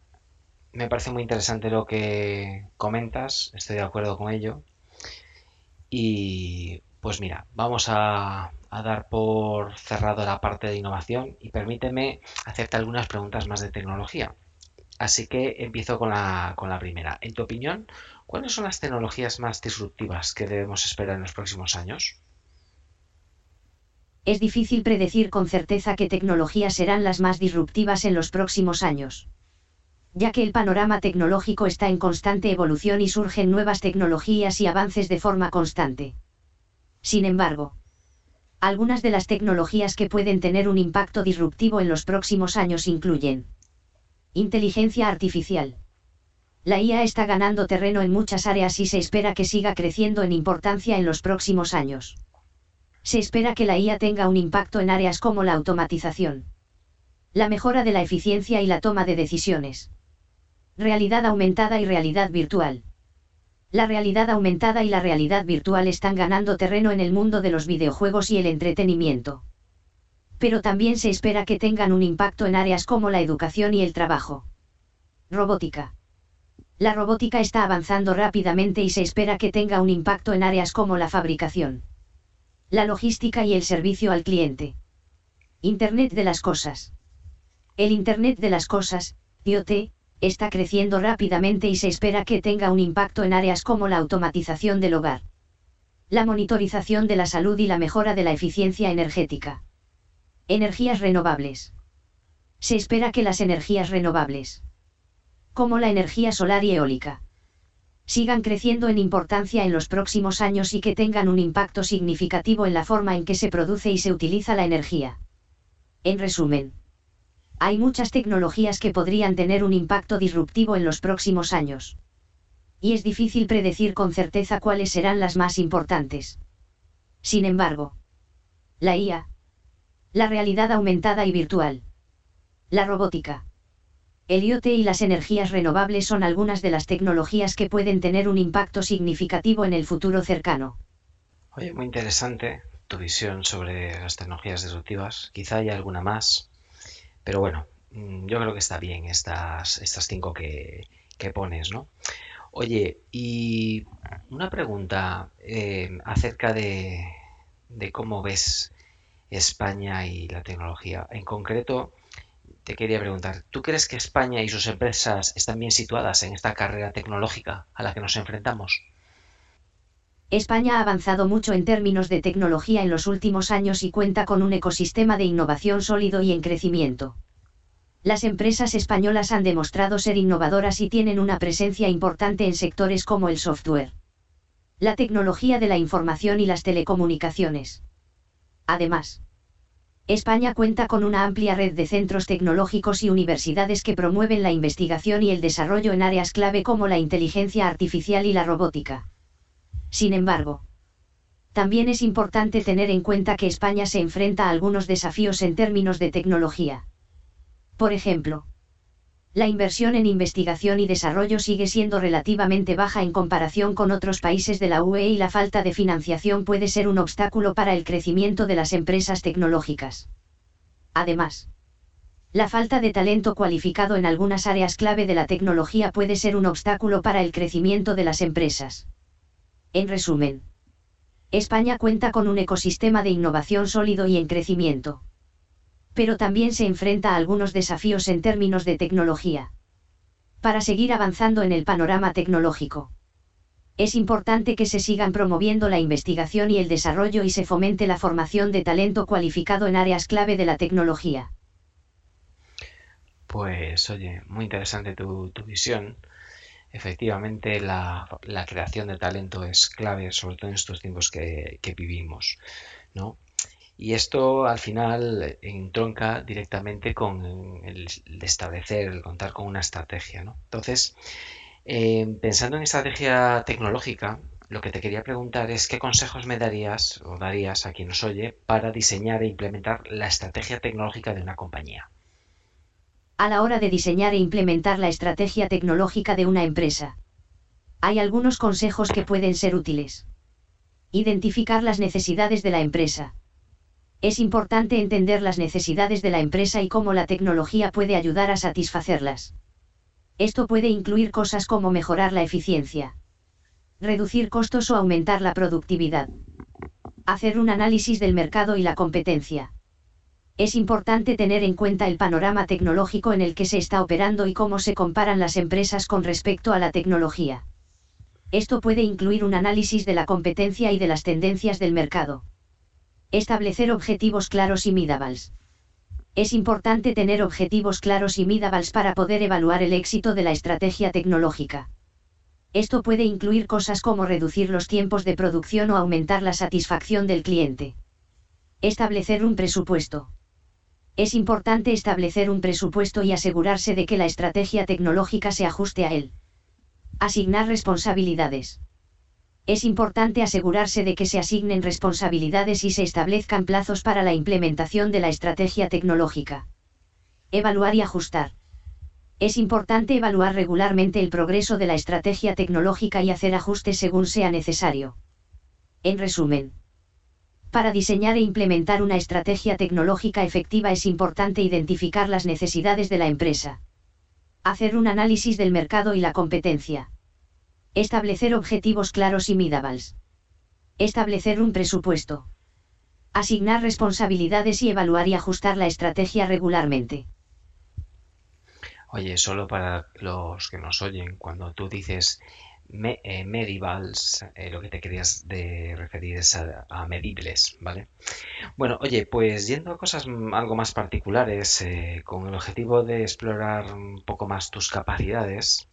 me parece muy interesante lo que comentas, estoy de acuerdo con ello. Y pues mira, vamos a, dar por cerrado la parte de innovación y permíteme hacerte algunas preguntas más de tecnología. Así que empiezo con la, con la primera. En tu opinión, ¿cuáles son las tecnologías más disruptivas que debemos esperar en los próximos años? Es difícil predecir con certeza qué tecnologías serán las más disruptivas en los próximos años. Ya que el panorama tecnológico está en constante evolución y surgen nuevas tecnologías y avances de forma constante. Sin embargo, algunas de las tecnologías que pueden tener un impacto disruptivo en los próximos años incluyen Inteligencia artificial. La IA está ganando terreno en muchas áreas y se espera que siga creciendo en importancia en los próximos años. Se espera que la IA tenga un impacto en áreas como la automatización, la mejora de la eficiencia y la toma de decisiones, realidad aumentada y realidad virtual. La realidad aumentada y la realidad virtual están ganando terreno en el mundo de los videojuegos y el entretenimiento pero también se espera que tengan un impacto en áreas como la educación y el trabajo. Robótica. La robótica está avanzando rápidamente y se espera que tenga un impacto en áreas como la fabricación, la logística y el servicio al cliente. Internet de las cosas. El Internet de las cosas, IoT, está creciendo rápidamente y se espera que tenga un impacto en áreas como la automatización del hogar, la monitorización de la salud y la mejora de la eficiencia energética. Energías renovables. Se espera que las energías renovables, como la energía solar y eólica, sigan creciendo en importancia en los próximos años y que tengan un impacto significativo en la forma en que se produce y se utiliza la energía. En resumen, hay muchas tecnologías que podrían tener un impacto disruptivo en los próximos años. Y es difícil predecir con certeza cuáles serán las más importantes. Sin embargo, la IA, la realidad aumentada y virtual. La robótica. El IoT y las energías renovables son algunas de las tecnologías que pueden tener un impacto significativo en el futuro cercano. Oye, muy interesante tu visión sobre las tecnologías disruptivas. Quizá haya alguna más, pero bueno, mm, yo creo que está bien estas, estas cinco que, pones, ¿no? Oye, y una pregunta eh, acerca de, de cómo ves España y la tecnología. En concreto, te quería preguntar, ¿tú crees que España y sus empresas están bien situadas en esta carrera tecnológica a la que nos enfrentamos? España ha avanzado mucho en términos de tecnología en los últimos años y cuenta con un ecosistema de innovación sólido y en crecimiento. Las empresas españolas han demostrado ser innovadoras y tienen una presencia importante en sectores como el software, la tecnología de la información y las telecomunicaciones. Además, España cuenta con una amplia red de centros tecnológicos y universidades que promueven la investigación y el desarrollo en áreas clave como la inteligencia artificial y la robótica. Sin embargo, también es importante tener en cuenta que España se enfrenta a algunos desafíos en términos de tecnología. Por ejemplo, La inversión en investigación y desarrollo sigue siendo relativamente baja en comparación con otros países de la UE y la falta de financiación puede ser un obstáculo para el crecimiento de las empresas tecnológicas. Además, la falta de talento cualificado en algunas áreas clave de la tecnología puede ser un obstáculo para el crecimiento de las empresas. En resumen, España cuenta con un ecosistema de innovación sólido y en crecimiento pero también se enfrenta a algunos desafíos en términos de tecnología. Para seguir avanzando en el panorama tecnológico. Es importante que se sigan promoviendo la investigación y el desarrollo y se fomente la formación de talento cualificado en áreas clave de la tecnología. Pues oye, muy interesante tu, visión. Efectivamente, la, creación de talento es clave, sobre todo en estos tiempos que, que vivimos, ¿no? Y esto al final entronca directamente con el, establecer, el contar con una estrategia. ¿no? Entonces, eh, pensando en estrategia tecnológica, lo que te quería preguntar es qué consejos me darías o darías a quien nos oye para diseñar e implementar la estrategia tecnológica de una compañía. A la hora de diseñar e implementar la estrategia tecnológica de una empresa, hay algunos consejos que pueden ser útiles. Identificar las necesidades de la empresa es importante entender las necesidades de la empresa y cómo la tecnología puede ayudar a satisfacerlas. Esto puede incluir cosas como mejorar la eficiencia, reducir costos o aumentar la productividad. Hacer un análisis del mercado y la competencia. Es importante tener en cuenta el panorama tecnológico en el que se está operando y cómo se comparan las empresas con respecto a la tecnología. Esto puede incluir un análisis de la competencia y de las tendencias del mercado. Establecer objetivos claros y midables. Es importante tener objetivos claros y midables para poder evaluar el éxito de la estrategia tecnológica. Esto puede incluir cosas como reducir los tiempos de producción o aumentar la satisfacción del cliente. Establecer un presupuesto. Es importante establecer un presupuesto y asegurarse de que la estrategia tecnológica se ajuste a él. Asignar responsabilidades es importante asegurarse de que se asignen responsabilidades y se establezcan plazos para la implementación de la estrategia tecnológica. Evaluar y ajustar. Es importante evaluar regularmente el progreso de la estrategia tecnológica y hacer ajustes según sea necesario. En resumen, para diseñar e implementar una estrategia tecnológica efectiva es importante identificar las necesidades de la empresa. Hacer un análisis del mercado y la competencia Establecer objetivos claros y midables. Establecer un presupuesto. Asignar responsabilidades y evaluar y ajustar la estrategia regularmente. Oye, solo para los que nos oyen, cuando tú dices me, eh, eh, lo que te querías referir es a, medibles, ¿vale? Bueno, oye, pues yendo a cosas algo más particulares, eh, con el objetivo de explorar un poco más tus capacidades,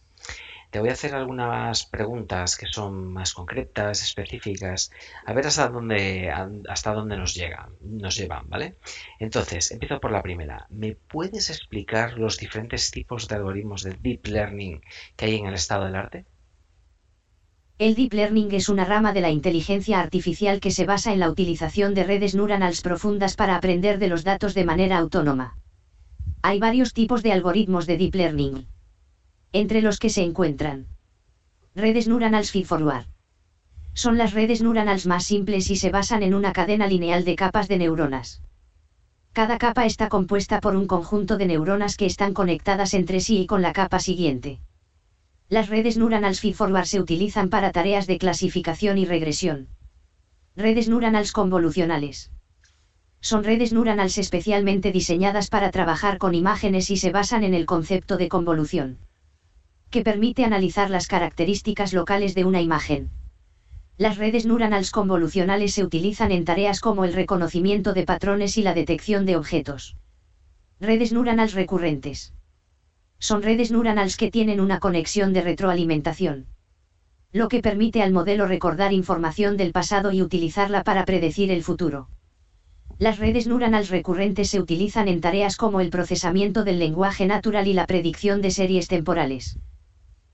te voy a hacer algunas preguntas que son más concretas, específicas, a ver hasta dónde, hasta dónde nos, llegan, nos llevan, ¿vale? Entonces, empiezo por la primera. ¿Me puedes explicar los diferentes tipos de algoritmos de Deep Learning que hay en el estado del arte? El Deep Learning es una rama de la inteligencia artificial que se basa en la utilización de redes neuronales profundas para aprender de los datos de manera autónoma. Hay varios tipos de algoritmos de Deep Learning entre los que se encuentran redes neuronales feed-forward. Son las redes neuronales más simples y se basan en una cadena lineal de capas de neuronas. Cada capa está compuesta por un conjunto de neuronas que están conectadas entre sí y con la capa siguiente. Las redes neuronales feed-forward se utilizan para tareas de clasificación y regresión. Redes neuronales convolucionales. Son redes neuronales especialmente diseñadas para trabajar con imágenes y se basan en el concepto de convolución que permite analizar las características locales de una imagen. Las redes neuronales convolucionales se utilizan en tareas como el reconocimiento de patrones y la detección de objetos. Redes neuronales recurrentes. Son redes neuronales que tienen una conexión de retroalimentación. Lo que permite al modelo recordar información del pasado y utilizarla para predecir el futuro. Las redes neuronales recurrentes se utilizan en tareas como el procesamiento del lenguaje natural y la predicción de series temporales.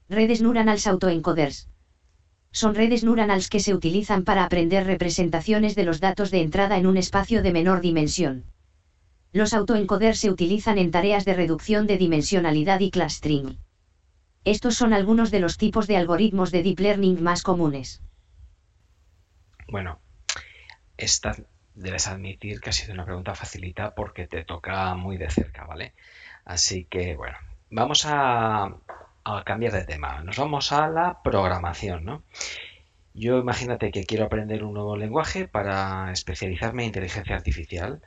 Redes neuronales autoencoders. Son redes neuronales que se utilizan para aprender representaciones de los datos de entrada en un espacio de menor dimensión. Los autoencoders se utilizan en tareas de reducción de dimensionalidad y clustering. Estos son algunos de los tipos de algoritmos de deep learning más comunes. Bueno, esta debes admitir que ha sido una pregunta facilita porque te toca muy de cerca, ¿vale? Así que, bueno, vamos a, a cambiar de tema. Nos vamos a la programación, ¿no? Yo imagínate que quiero aprender un nuevo lenguaje para especializarme en inteligencia artificial.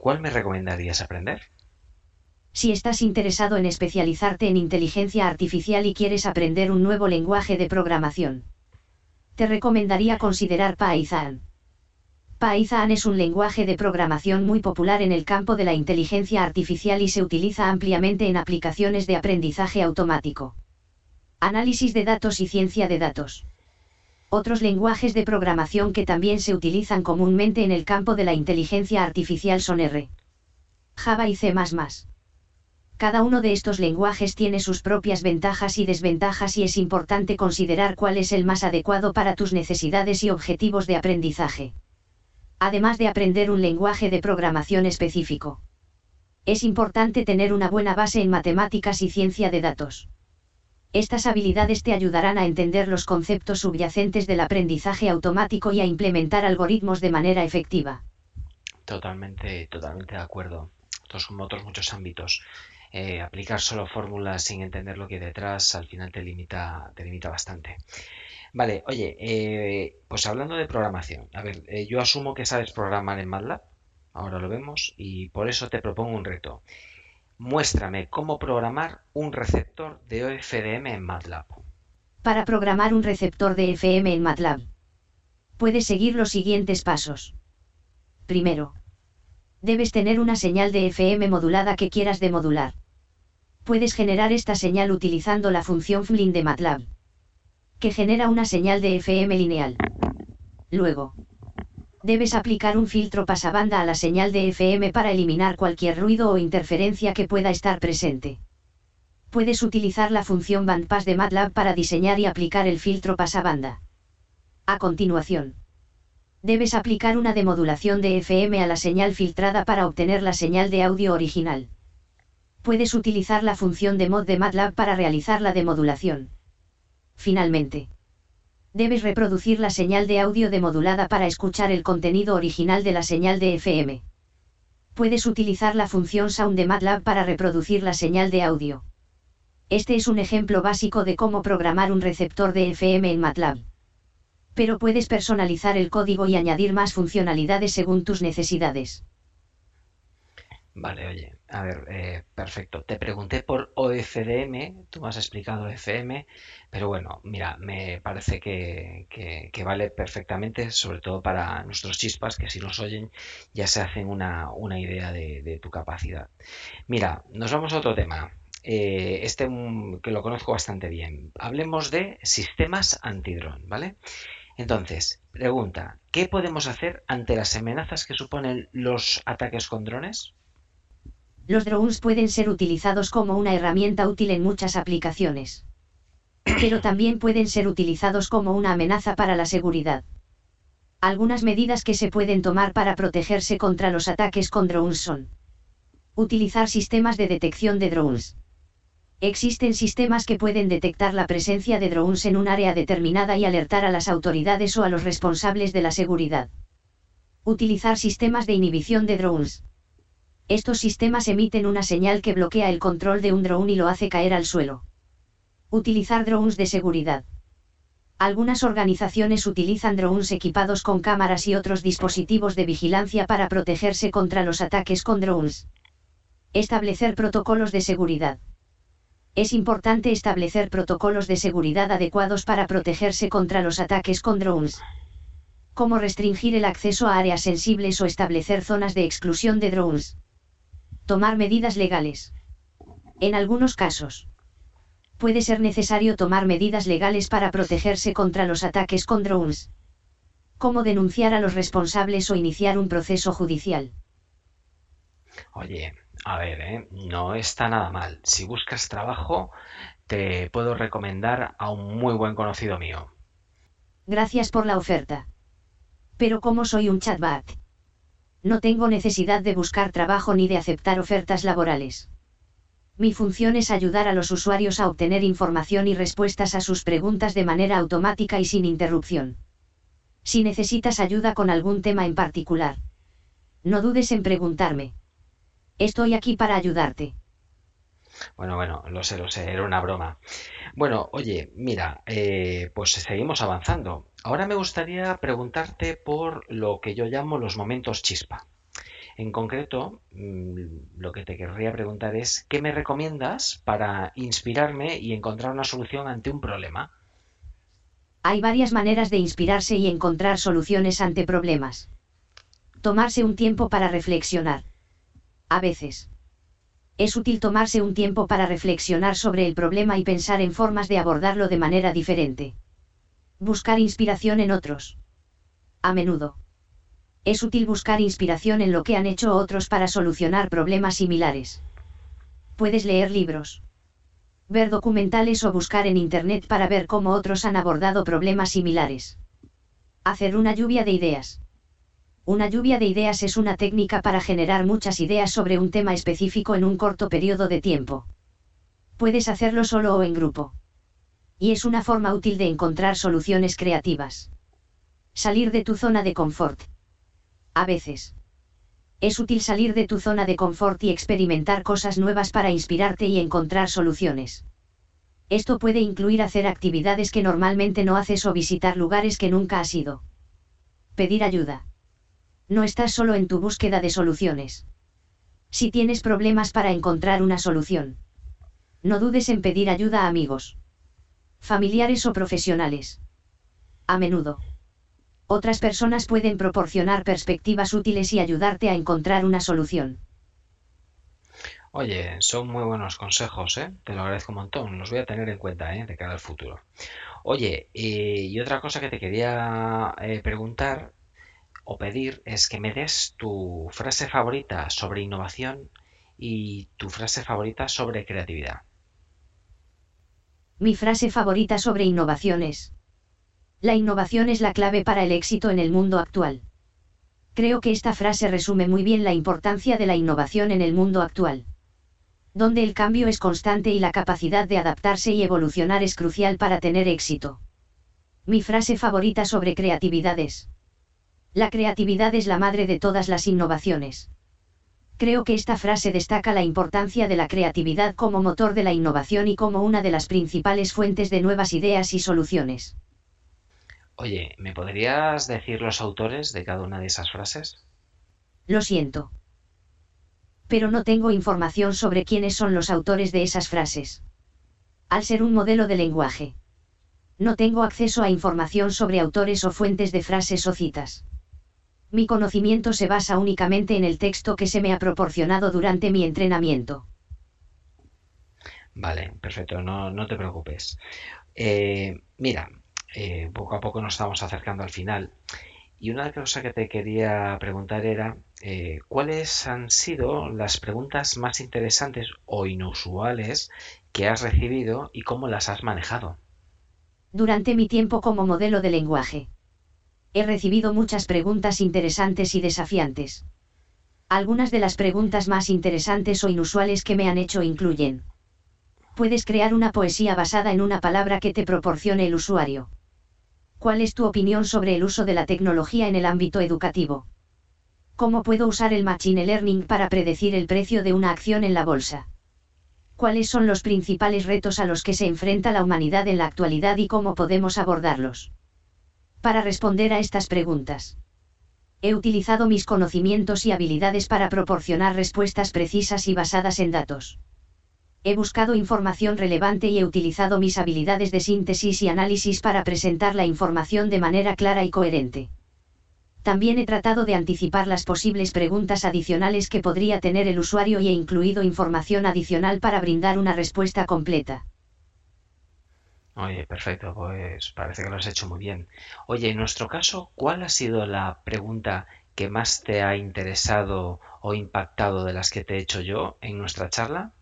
¿Cuál me recomendarías aprender? Si estás interesado en especializarte en inteligencia artificial y quieres aprender un nuevo lenguaje de programación, te recomendaría considerar Python. Python es un lenguaje de programación muy popular en el campo de la inteligencia artificial y se utiliza ampliamente en aplicaciones de aprendizaje automático, análisis de datos y ciencia de datos. Otros lenguajes de programación que también se utilizan comúnmente en el campo de la inteligencia artificial son R, Java y C++. Cada uno de estos lenguajes tiene sus propias ventajas y desventajas y es importante considerar cuál es el más adecuado para tus necesidades y objetivos de aprendizaje además de aprender un lenguaje de programación específico. Es importante tener una buena base en matemáticas y ciencia de datos. Estas habilidades te ayudarán a entender los conceptos subyacentes del aprendizaje automático y a implementar algoritmos de manera efectiva. Totalmente, totalmente de acuerdo. Estos como otros muchos ámbitos. Eh, aplicar solo fórmulas sin entender lo que hay detrás al final te limita, te limita bastante. Vale, oye, eh, pues hablando de programación, a ver, eh, yo asumo que sabes programar en MATLAB, ahora lo vemos, y por eso te propongo un reto. Muéstrame cómo programar un receptor de OFDM en MATLAB. Para programar un receptor de FM en MATLAB, puedes seguir los siguientes pasos. Primero, debes tener una señal de FM modulada que quieras demodular. Puedes generar esta señal utilizando la función FLIN de MATLAB que genera una señal de FM lineal. Luego, debes aplicar un filtro pasabanda a la señal de FM para eliminar cualquier ruido o interferencia que pueda estar presente. Puedes utilizar la función bandpass de MATLAB para diseñar y aplicar el filtro pasabanda. A continuación, debes aplicar una demodulación de FM a la señal filtrada para obtener la señal de audio original. Puedes utilizar la función de mod de MATLAB para realizar la demodulación. Finalmente, debes reproducir la señal de audio demodulada para escuchar el contenido original de la señal de FM. Puedes utilizar la función Sound de MATLAB para reproducir la señal de audio. Este es un ejemplo básico de cómo programar un receptor de FM en MATLAB. Pero puedes personalizar el código y añadir más funcionalidades según tus necesidades. Vale, oye, a ver, eh, perfecto. Te pregunté por OFDM, tú me has explicado FM, pero bueno, mira, me parece que, vale perfectamente, sobre todo para nuestros chispas, que si nos oyen ya se hacen una, idea de, tu capacidad. Mira, nos vamos a otro tema. Eh, este que lo conozco bastante bien. Hablemos de sistemas antidrón, ¿vale? Entonces, pregunta, ¿qué podemos hacer ante las amenazas que suponen los ataques con drones? Los drones pueden ser utilizados como una herramienta útil en muchas aplicaciones. Pero también pueden ser utilizados como una amenaza para la seguridad. Algunas medidas que se pueden tomar para protegerse contra los ataques con drones son utilizar sistemas de detección de drones. Existen sistemas que pueden detectar la presencia de drones en un área determinada y alertar a las autoridades o a los responsables de la seguridad. Utilizar sistemas de inhibición de drones. Estos sistemas emiten una señal que bloquea el control de un drone y lo hace caer al suelo. Utilizar drones de seguridad. Algunas organizaciones utilizan drones equipados con cámaras y otros dispositivos de vigilancia para protegerse contra los ataques con drones. Establecer protocolos de seguridad. Es importante establecer protocolos de seguridad adecuados para protegerse contra los ataques con drones. Como restringir el acceso a áreas sensibles o establecer zonas de exclusión de drones. Tomar medidas legales. En algunos casos, puede ser necesario tomar medidas legales para protegerse contra los ataques con drones. Como denunciar a los responsables o iniciar un proceso judicial. Oye, a ver, ¿eh? no está nada mal. Si buscas trabajo, te puedo recomendar a un muy buen conocido mío. Gracias por la oferta. Pero como soy un chatbot, No tengo necesidad de buscar trabajo ni de aceptar ofertas laborales. Mi función es ayudar a los usuarios a obtener información y respuestas a sus preguntas de manera automática y sin interrupción. Si necesitas ayuda con algún tema en particular, no dudes en preguntarme. Estoy aquí para ayudarte. Bueno, bueno, lo sé, lo sé, era una broma. Bueno, oye, mira, eh, pues seguimos avanzando. Ahora me gustaría preguntarte por lo que yo llamo los momentos chispa. En concreto, mm, lo que te querría preguntar es, ¿qué me recomiendas para inspirarme y encontrar una solución ante un problema? Hay varias maneras de inspirarse y encontrar soluciones ante problemas. Tomarse un tiempo para reflexionar. A veces es útil tomarse un tiempo para reflexionar sobre el problema y pensar en formas de abordarlo de manera diferente. Buscar inspiración en otros. A menudo. Es útil buscar inspiración en lo que han hecho otros para solucionar problemas similares. Puedes leer libros. Ver documentales o buscar en Internet para ver cómo otros han abordado problemas similares. Hacer una lluvia de ideas. Una lluvia de ideas es una técnica para generar muchas ideas sobre un tema específico en un corto periodo de tiempo. Puedes hacerlo solo o en grupo. Y es una forma útil de encontrar soluciones creativas. Salir de tu zona de confort. A veces. Es útil salir de tu zona de confort y experimentar cosas nuevas para inspirarte y encontrar soluciones. Esto puede incluir hacer actividades que normalmente no haces o visitar lugares que nunca has ido. Pedir ayuda no estás solo en tu búsqueda de soluciones. Si tienes problemas para encontrar una solución, no dudes en pedir ayuda a amigos, familiares o profesionales. A menudo, otras personas pueden proporcionar perspectivas útiles y ayudarte a encontrar una solución. Oye, son muy buenos consejos, ¿eh? Te lo agradezco un montón. Los voy a tener en cuenta, ¿eh? De cara al futuro. Oye, eh, y otra cosa que te quería eh, preguntar o pedir es que me des tu frase favorita sobre innovación y tu frase favorita sobre creatividad. Mi frase favorita sobre innovación es, la innovación es la clave para el éxito en el mundo actual. Creo que esta frase resume muy bien la importancia de la innovación en el mundo actual. Donde el cambio es constante y la capacidad de adaptarse y evolucionar es crucial para tener éxito. Mi frase favorita sobre creatividad es, la creatividad es la madre de todas las innovaciones. Creo que esta frase destaca la importancia de la creatividad como motor de la innovación y como una de las principales fuentes de nuevas ideas y soluciones. Oye, ¿me podrías decir los autores de cada una de esas frases? Lo siento. Pero no tengo información sobre quiénes son los autores de esas frases. Al ser un modelo de lenguaje. No tengo acceso a información sobre autores o fuentes de frases o citas. Mi conocimiento se basa únicamente en el texto que se me ha proporcionado durante mi entrenamiento. Vale, perfecto, no, te preocupes. Eh, mira, eh, poco a poco nos estamos acercando al final. Y una cosa que te quería preguntar era, eh, ¿cuáles han sido las preguntas más interesantes o inusuales que has recibido y cómo las has manejado? Durante mi tiempo como modelo de lenguaje. He recibido muchas preguntas interesantes y desafiantes. Algunas de las preguntas más interesantes o inusuales que me han hecho incluyen. Puedes crear una poesía basada en una palabra que te proporcione el usuario. ¿Cuál es tu opinión sobre el uso de la tecnología en el ámbito educativo? ¿Cómo puedo usar el Machine Learning para predecir el precio de una acción en la bolsa? ¿Cuáles son los principales retos a los que se enfrenta la humanidad en la actualidad y cómo podemos abordarlos? Para responder a estas preguntas. He utilizado mis conocimientos y habilidades para proporcionar respuestas precisas y basadas en datos. He buscado información relevante y he utilizado mis habilidades de síntesis y análisis para presentar la información de manera clara y coherente. También he tratado de anticipar las posibles preguntas adicionales que podría tener el usuario y he incluido información adicional para brindar una respuesta completa. Oye, perfecto, pues parece que lo has hecho muy bien. Oye, en nuestro caso, ¿cuál ha sido la pregunta que más te ha interesado o impactado de las que te he hecho yo en nuestra charla?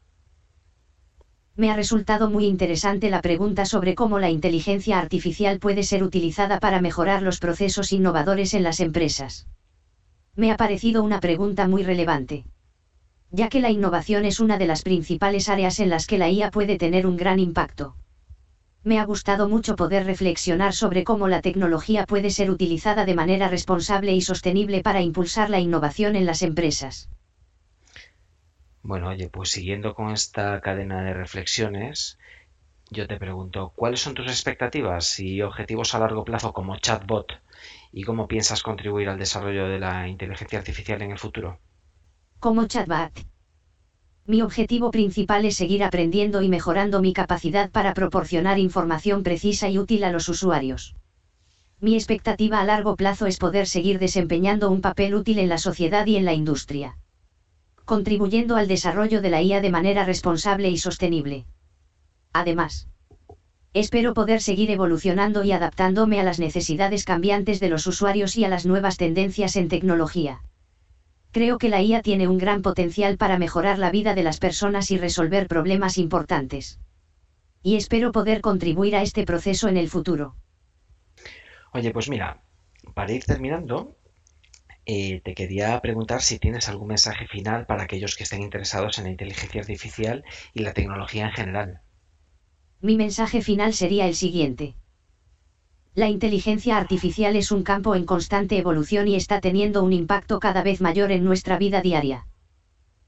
Me ha resultado muy interesante la pregunta sobre cómo la inteligencia artificial puede ser utilizada para mejorar los procesos innovadores en las empresas. Me ha parecido una pregunta muy relevante. Ya que la innovación es una de las principales áreas en las que la IA puede tener un gran impacto. Me ha gustado mucho poder reflexionar sobre cómo la tecnología puede ser utilizada de manera responsable y sostenible para impulsar la innovación en las empresas. Bueno, oye, pues siguiendo con esta cadena de reflexiones, yo te pregunto, ¿cuáles son tus expectativas y objetivos a largo plazo como chatbot y cómo piensas contribuir al desarrollo de la inteligencia artificial en el futuro? Como chatbot. Mi objetivo principal es seguir aprendiendo y mejorando mi capacidad para proporcionar información precisa y útil a los usuarios. Mi expectativa a largo plazo es poder seguir desempeñando un papel útil en la sociedad y en la industria. Contribuyendo al desarrollo de la IA de manera responsable y sostenible. Además, Espero poder seguir evolucionando y adaptándome a las necesidades cambiantes de los usuarios y a las nuevas tendencias en tecnología. Creo que la IA tiene un gran potencial para mejorar la vida de las personas y resolver problemas importantes. Y espero poder contribuir a este proceso en el futuro. Oye, pues mira, para ir terminando, eh, te quería preguntar si tienes algún mensaje final para aquellos que estén interesados en la inteligencia artificial y la tecnología en general. Mi mensaje final sería el siguiente. La inteligencia artificial es un campo en constante evolución y está teniendo un impacto cada vez mayor en nuestra vida diaria.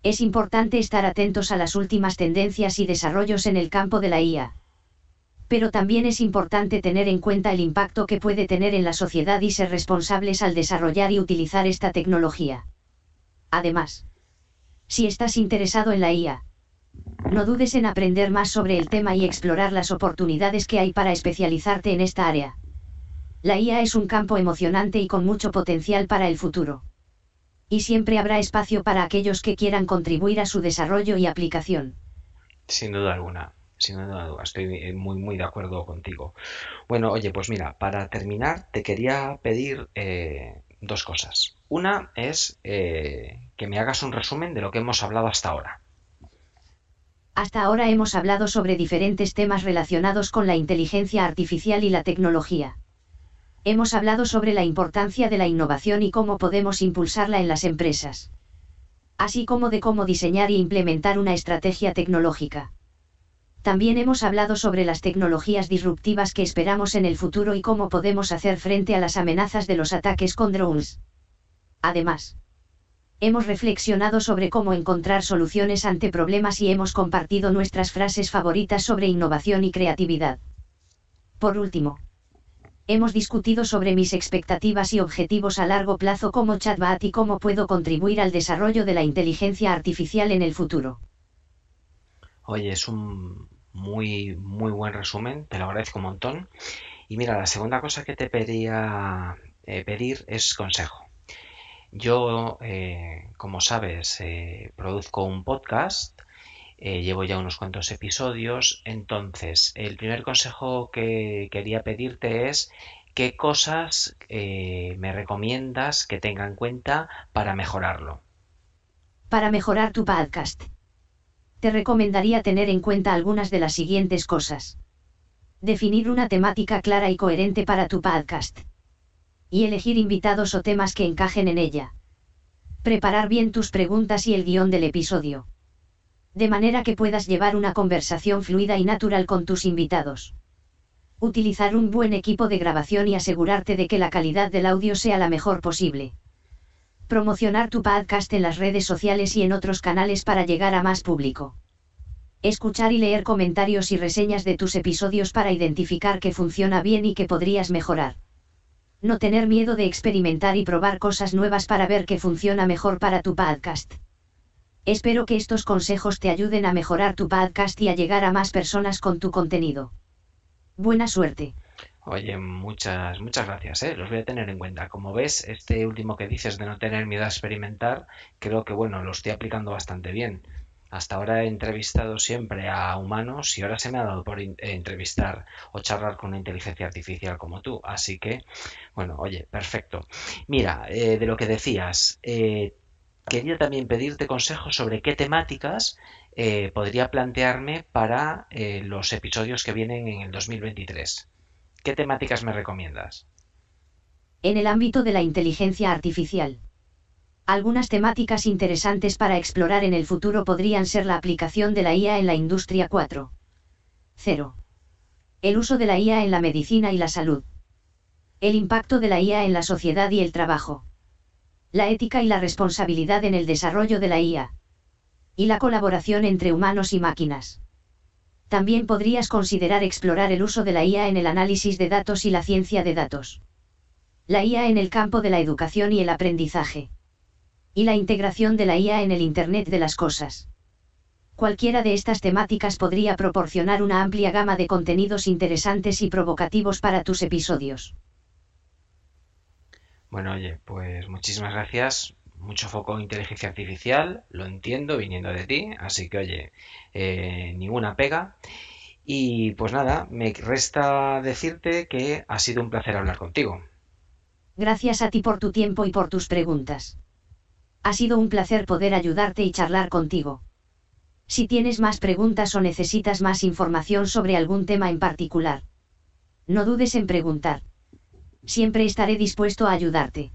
Es importante estar atentos a las últimas tendencias y desarrollos en el campo de la IA. Pero también es importante tener en cuenta el impacto que puede tener en la sociedad y ser responsables al desarrollar y utilizar esta tecnología. Además, si estás interesado en la IA, no dudes en aprender más sobre el tema y explorar las oportunidades que hay para especializarte en esta área. La IA es un campo emocionante y con mucho potencial para el futuro. Y siempre habrá espacio para aquellos que quieran contribuir a su desarrollo y aplicación. Sin duda alguna, sin duda alguna, estoy muy, muy de acuerdo contigo. Bueno, oye, pues mira, para terminar te quería pedir eh, dos cosas. Una es eh, que me hagas un resumen de lo que hemos hablado hasta ahora. Hasta ahora hemos hablado sobre diferentes temas relacionados con la inteligencia artificial y la tecnología. Hemos hablado sobre la importancia de la innovación y cómo podemos impulsarla en las empresas. Así como de cómo diseñar y implementar una estrategia tecnológica. También hemos hablado sobre las tecnologías disruptivas que esperamos en el futuro y cómo podemos hacer frente a las amenazas de los ataques con drones. Además, hemos reflexionado sobre cómo encontrar soluciones ante problemas y hemos compartido nuestras frases favoritas sobre innovación y creatividad. Por último, hemos discutido sobre mis expectativas y objetivos a largo plazo como chatbot y cómo puedo contribuir al desarrollo de la inteligencia artificial en el futuro. Oye, es un muy, muy buen resumen, te lo agradezco un montón. Y mira, la segunda cosa que te pedía eh, pedir es consejo. Yo, eh, como sabes, eh, produzco un podcast, eh, llevo ya unos cuantos episodios, entonces el primer consejo que quería pedirte es qué cosas me recomiendas que tenga en cuenta para mejorarlo. Para mejorar tu podcast. Te recomendaría tener en cuenta algunas de las siguientes cosas. Definir una temática clara y coherente para tu podcast y elegir invitados o temas que encajen en ella. Preparar bien tus preguntas y el guion del episodio. De manera que puedas llevar una conversación fluida y natural con tus invitados. Utilizar un buen equipo de grabación y asegurarte de que la calidad del audio sea la mejor posible. Promocionar tu podcast en las redes sociales y en otros canales para llegar a más público. Escuchar y leer comentarios y reseñas de tus episodios para identificar qué funciona bien y qué podrías mejorar. No tener miedo de experimentar y probar cosas nuevas para ver qué funciona mejor para tu podcast. Espero que estos consejos te ayuden a mejorar tu podcast y a llegar a más personas con tu contenido. Buena suerte. Oye, muchas, muchas gracias, ¿eh? los voy a tener en cuenta. Como ves, este último que dices de no tener miedo a experimentar, creo que bueno, lo estoy aplicando bastante bien. Hasta ahora he entrevistado siempre a humanos y ahora se me ha dado por entrevistar o charlar con una inteligencia artificial como tú. Así que, bueno, oye, perfecto. Mira, eh, de lo que decías, eh, quería también pedirte consejos sobre qué temáticas eh, podría plantearme para los episodios que vienen en el 2023. ¿Qué temáticas me recomiendas? En el ámbito de la inteligencia artificial Algunas temáticas interesantes para explorar en el futuro podrían ser la aplicación de la IA en la industria 4. 0. El uso de la IA en la medicina y la salud. El impacto de la IA en la sociedad y el trabajo. La ética y la responsabilidad en el desarrollo de la IA. Y la colaboración entre humanos y máquinas. También podrías considerar explorar el uso de la IA en el análisis de datos y la ciencia de datos. La IA en el campo de la educación y el aprendizaje y la integración de la IA en el Internet de las Cosas. Cualquiera de estas temáticas podría proporcionar una amplia gama de contenidos interesantes y provocativos para tus episodios. Bueno, oye, pues muchísimas gracias. Mucho foco en inteligencia artificial, lo entiendo viniendo de ti, así que oye, eh, ninguna pega. Y pues nada, me resta decirte que ha sido un placer hablar contigo. Gracias a ti por tu tiempo y por tus preguntas. Ha sido un placer poder ayudarte y charlar contigo. Si tienes más preguntas o necesitas más información sobre algún tema en particular, no dudes en preguntar. Siempre estaré dispuesto a ayudarte.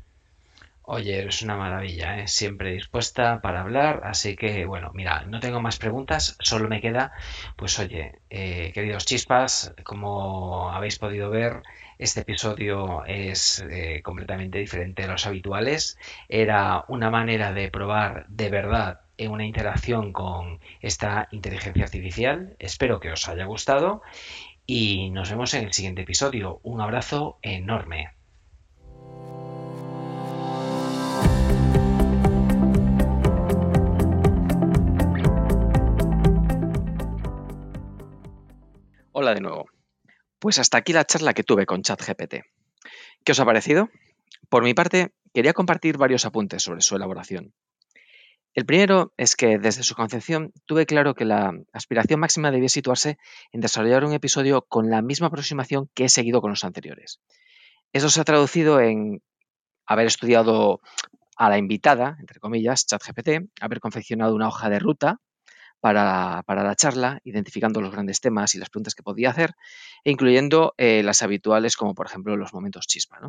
Oye, eres una maravilla, ¿eh? siempre dispuesta para hablar, así que bueno, mira, no tengo más preguntas, solo me queda, pues oye, eh, queridos chispas, como habéis podido ver, este episodio es eh, completamente diferente de los habituales. Era una manera de probar de verdad en una interacción con esta inteligencia artificial. Espero que os haya gustado y nos vemos en el siguiente episodio. Un abrazo enorme. Hola de nuevo. Pues hasta aquí la charla que tuve con ChatGPT. ¿Qué os ha parecido? Por mi parte, quería compartir varios apuntes sobre su elaboración. El primero es que desde su concepción tuve claro que la aspiración máxima debía situarse en desarrollar un episodio con la misma aproximación que he seguido con los anteriores. Eso se ha traducido en haber estudiado a la invitada, entre comillas, ChatGPT, haber confeccionado una hoja de ruta para, la charla, identificando los grandes temas y las preguntas que podía hacer, e incluyendo eh, las habituales, como por ejemplo los momentos chispa.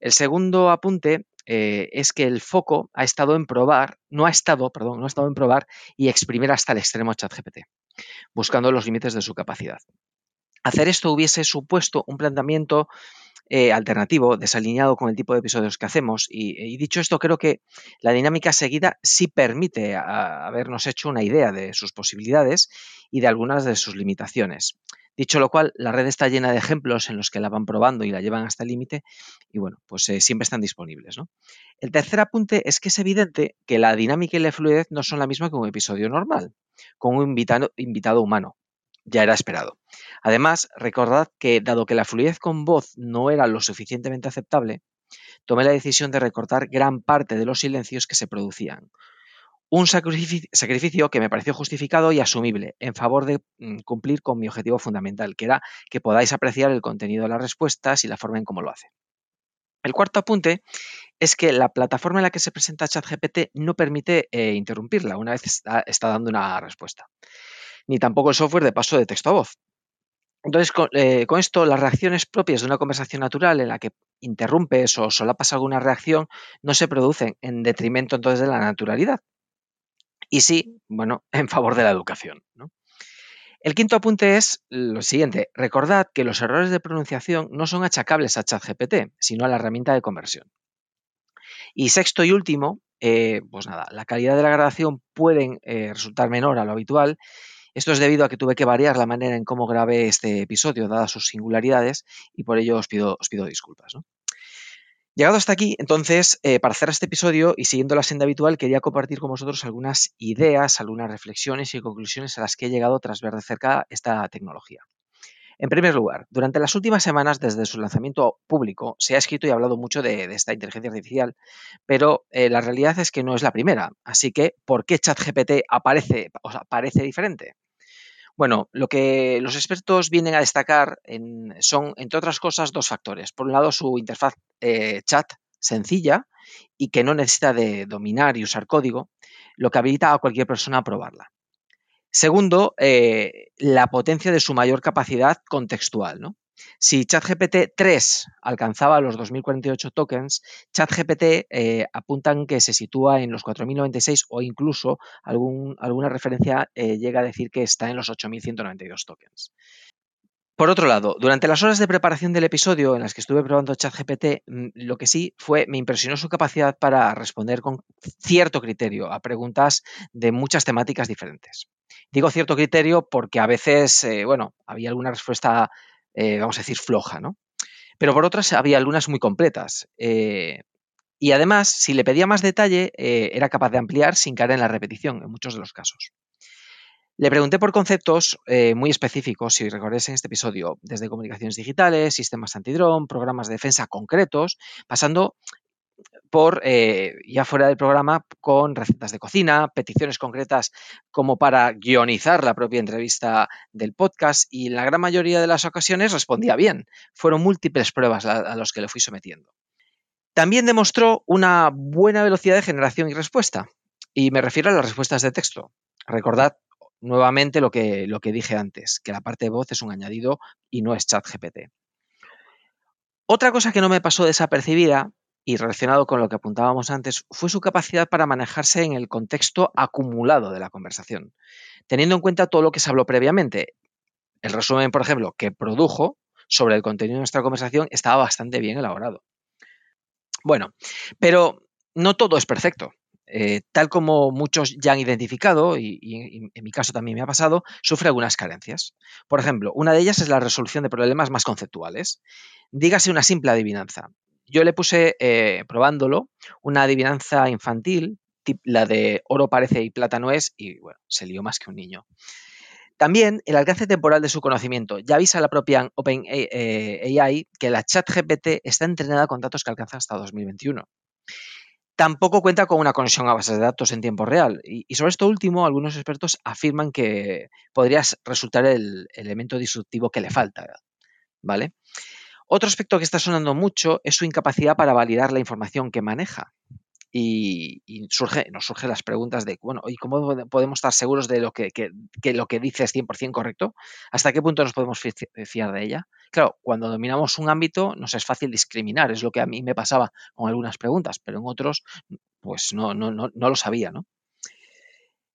El segundo apunte eh, es que el foco ha estado en probar, no ha estado, perdón, no ha estado en probar y exprimir hasta el extremo ChatGPT, buscando los límites de su capacidad. Hacer esto hubiese supuesto un planteamiento eh, alternativo, desalineado con el tipo de episodios que hacemos. Y, dicho esto, creo que la dinámica seguida sí permite habernos hecho una idea de sus posibilidades y de algunas de sus limitaciones. Dicho lo cual, la red está llena de ejemplos en los que la van probando y la llevan hasta el límite y bueno, pues eh, siempre están disponibles. El tercer apunte es que es evidente que la dinámica y la fluidez no son la misma que un episodio normal, con un invitado humano ya era esperado. Además, recordad que dado que la fluidez con voz no era lo suficientemente aceptable, tomé la decisión de recortar gran parte de los silencios que se producían. Un sacrificio que me pareció justificado y asumible en favor de mm, cumplir con mi objetivo fundamental, que era que podáis apreciar el contenido de las respuestas y la forma en cómo lo hace. El cuarto apunte es que la plataforma en la que se presenta ChatGPT no permite eh, interrumpirla una vez está dando una respuesta ni tampoco el software de paso de texto a voz. Entonces, eh, con, esto, las reacciones propias de una conversación natural en la que interrumpes o solapas alguna reacción no se producen en detrimento entonces de la naturalidad. Y sí, bueno, en favor de la educación. El quinto apunte es lo siguiente. Recordad que los errores de pronunciación no son achacables a ChatGPT, sino a la herramienta de conversión. Y sexto y último, eh, pues nada, la calidad de la grabación puede eh, resultar menor a lo habitual esto es debido a que tuve que variar la manera en cómo grabé este episodio, dadas sus singularidades, y por ello os pido, os pido disculpas. Llegado hasta aquí, entonces, eh, para hacer este episodio y siguiendo la senda habitual, quería compartir con vosotros algunas ideas, algunas reflexiones y conclusiones a las que he llegado tras ver de cerca esta tecnología. En primer lugar, durante las últimas semanas, desde su lanzamiento público, se ha escrito y hablado mucho de, esta inteligencia artificial, pero eh, la realidad es que no es la primera. Así que, ¿por qué ChatGPT aparece, o sea, parece diferente? Bueno, lo que los expertos vienen a destacar son, entre otras cosas, dos factores. Por un lado, su interfaz eh, chat sencilla y que no necesita de dominar y usar código, lo que habilita a cualquier persona a probarla. Segundo, eh, la potencia de su mayor capacidad contextual. Si ChatGPT 3 alcanzaba los 2048 tokens, ChatGPT eh, apuntan que se sitúa en los 4096 o incluso alguna referencia eh, llega a decir que está en los 8192 tokens. Por otro lado, durante las horas de preparación del episodio en las que estuve probando ChatGPT, mm, lo que sí fue, me impresionó su capacidad para responder con cierto criterio a preguntas de muchas temáticas diferentes. Digo cierto criterio porque a veces, eh, bueno, había alguna respuesta, eh, vamos a decir, floja, ¿no? Pero por otras había algunas muy completas. Eh, y además, si le pedía más detalle, era capaz de ampliar sin caer en la repetición en muchos de los casos. Le pregunté por conceptos eh, muy específicos, si recordáis en este episodio, desde comunicaciones digitales, sistemas antidrón, programas de defensa concretos, pasando por, eh, ya fuera del programa, con recetas de cocina, peticiones concretas como para guionizar la propia entrevista del podcast y en la gran mayoría de las ocasiones respondía bien. Fueron múltiples pruebas a, a los que le fui sometiendo. También demostró una buena velocidad de generación y respuesta, y me refiero a las respuestas de texto. Recordad nuevamente lo que, lo que dije antes, que la parte de voz es un añadido y no es chat GPT. Otra cosa que no me pasó desapercibida y relacionado con lo que apuntábamos antes fue su capacidad para manejarse en el contexto acumulado de la conversación, teniendo en cuenta todo lo que se habló previamente. El resumen, por ejemplo, que produjo sobre el contenido de nuestra conversación estaba bastante bien elaborado. Bueno, pero no todo es perfecto. Eh, tal como muchos ya han identificado, y, en mi caso también me ha pasado, sufre algunas carencias. Por ejemplo, una de ellas es la resolución de problemas más conceptuales. Dígase una simple adivinanza. Yo le puse, eh, probándolo, una adivinanza infantil, la de oro parece y plata no es, y bueno, se lió más que un niño. También el alcance temporal de su conocimiento. Ya avisa la propia OpenAI eh, que la ChatGPT está entrenada con datos que alcanza hasta 2021. Tampoco cuenta con una conexión a bases de datos en tiempo real. Y, sobre esto último, algunos expertos afirman que podría resultar el elemento disruptivo que le falta. ¿Vale? Otro aspecto que está sonando mucho es su incapacidad para validar la información que maneja y, surge, nos surgen las preguntas de, bueno, ¿y cómo podemos estar seguros de lo que, lo que dice es 100% correcto? ¿Hasta qué punto nos podemos fiar de ella? Claro, cuando dominamos un ámbito nos es fácil discriminar, es lo que a mí me pasaba con algunas preguntas, pero en otros pues no, no, no, no lo sabía, ¿no?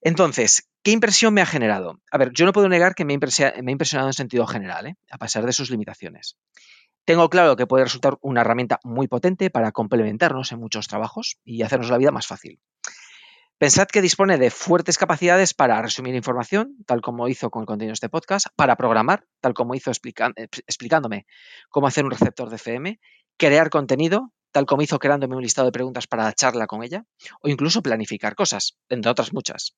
Entonces, ¿qué impresión me ha generado? A ver, yo no puedo negar que me ha impresionado en sentido general, ¿eh? a pesar de sus limitaciones. Tengo claro que puede resultar una herramienta muy potente para complementarnos en muchos trabajos y hacernos la vida más fácil. Pensad que dispone de fuertes capacidades para resumir información, tal como hizo con el contenido de este podcast, para programar, tal como hizo explicándome cómo hacer un receptor de FM, crear contenido, tal como hizo creándome un listado de preguntas para la charla con ella, o incluso planificar cosas, entre otras muchas.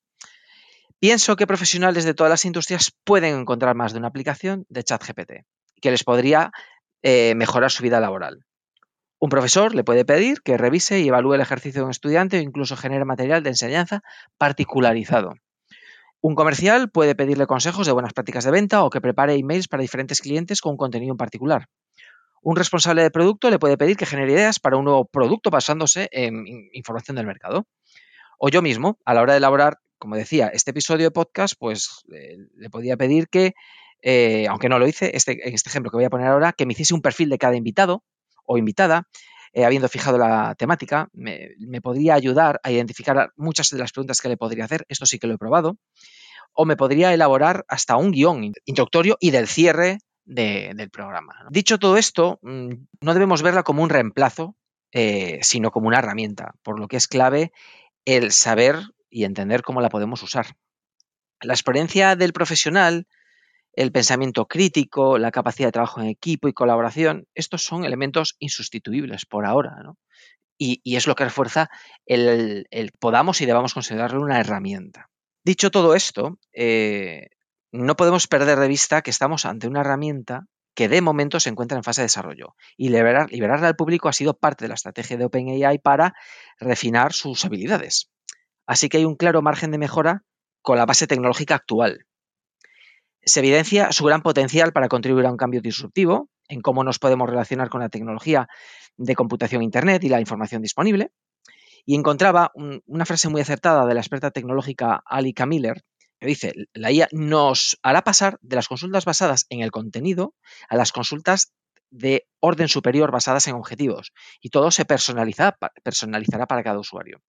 Pienso que profesionales de todas las industrias pueden encontrar más de una aplicación de ChatGPT que les podría eh, mejorar su vida laboral. Un profesor le puede pedir que revise y evalúe el ejercicio de un estudiante o incluso genere material de enseñanza particularizado. Un comercial puede pedirle consejos de buenas prácticas de venta o que prepare emails para diferentes clientes con un contenido en particular. Un responsable de producto le puede pedir que genere ideas para un nuevo producto basándose en información del mercado. O yo mismo, a la hora de elaborar, como decía, este episodio de podcast, pues eh, le podía pedir que eh, aunque no lo hice, este, en este ejemplo que voy a poner ahora, que me hiciese un perfil de cada invitado o invitada, eh, habiendo fijado la temática, me, podría ayudar a identificar muchas de las preguntas que le podría hacer, esto sí que lo he probado, o me podría elaborar hasta un guion introductorio y del cierre del programa. Dicho todo esto, mm, no debemos verla como un reemplazo, eh, sino como una herramienta, por lo que es clave el saber y entender cómo la podemos usar. La experiencia del profesional el pensamiento crítico, la capacidad de trabajo en equipo y colaboración, estos son elementos insustituibles por ahora, ¿no? Y, es lo que refuerza el, podamos y debamos considerarlo una herramienta. Dicho todo esto, eh, no podemos perder de vista que estamos ante una herramienta que de momento se encuentra en fase de desarrollo y liberar, liberarla al público ha sido parte de la estrategia de OpenAI para refinar sus habilidades. Así que hay un claro margen de mejora con la base tecnológica actual, se evidencia su gran potencial para contribuir a un cambio disruptivo en cómo nos podemos relacionar con la tecnología de computación Internet y la información disponible. Y encontraba una frase muy acertada de la experta tecnológica Alika Miller, que dice, la IA nos hará pasar de las consultas basadas en el contenido a las consultas de orden superior basadas en objetivos y todo se personalizará para cada usuario.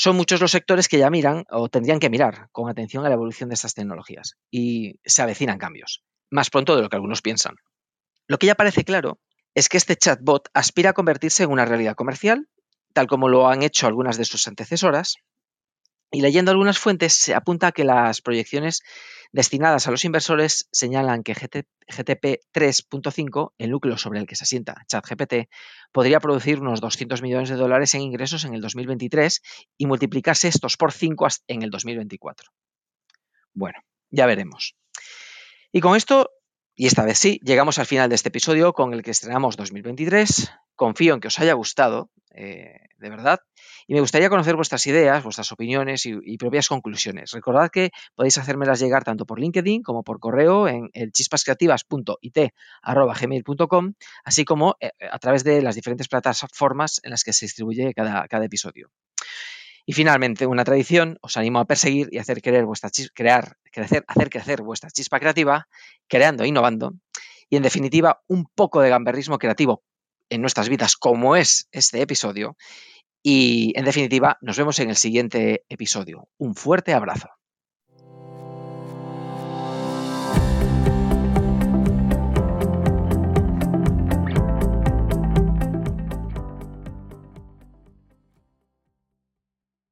Son muchos los sectores que ya miran o tendrían que mirar con atención a la evolución de estas tecnologías y se avecinan cambios, más pronto de lo que algunos piensan. Lo que ya parece claro es que este chatbot aspira a convertirse en una realidad comercial, tal como lo han hecho algunas de sus antecesoras, y leyendo algunas fuentes se apunta a que las proyecciones destinadas a los inversores señalan que GTP 3.5, el núcleo sobre el que se asienta ChatGPT, podría producir unos 200 millones de dólares en ingresos en el 2023 y multiplicarse estos por 5 en el 2024. Bueno, ya veremos. Y con esto, y esta vez sí, llegamos al final de este episodio con el que estrenamos 2023. Confío en que os haya gustado, eh, de verdad. Y me gustaría conocer vuestras ideas, vuestras opiniones y, propias conclusiones. Recordad que podéis hacérmelas llegar tanto por LinkedIn como por correo en el chispascreativas.it.gmail.com, así como eh, a través de las diferentes plataformas en las que se distribuye cada, cada episodio. Y finalmente, una tradición, os animo a perseguir y hacer vuestra crear, hacer crecer vuestra chispa creativa, creando e innovando. Y en definitiva, un poco de gamberrismo creativo en nuestras vidas, como es este episodio. Y en definitiva, nos vemos en el siguiente episodio. Un fuerte abrazo.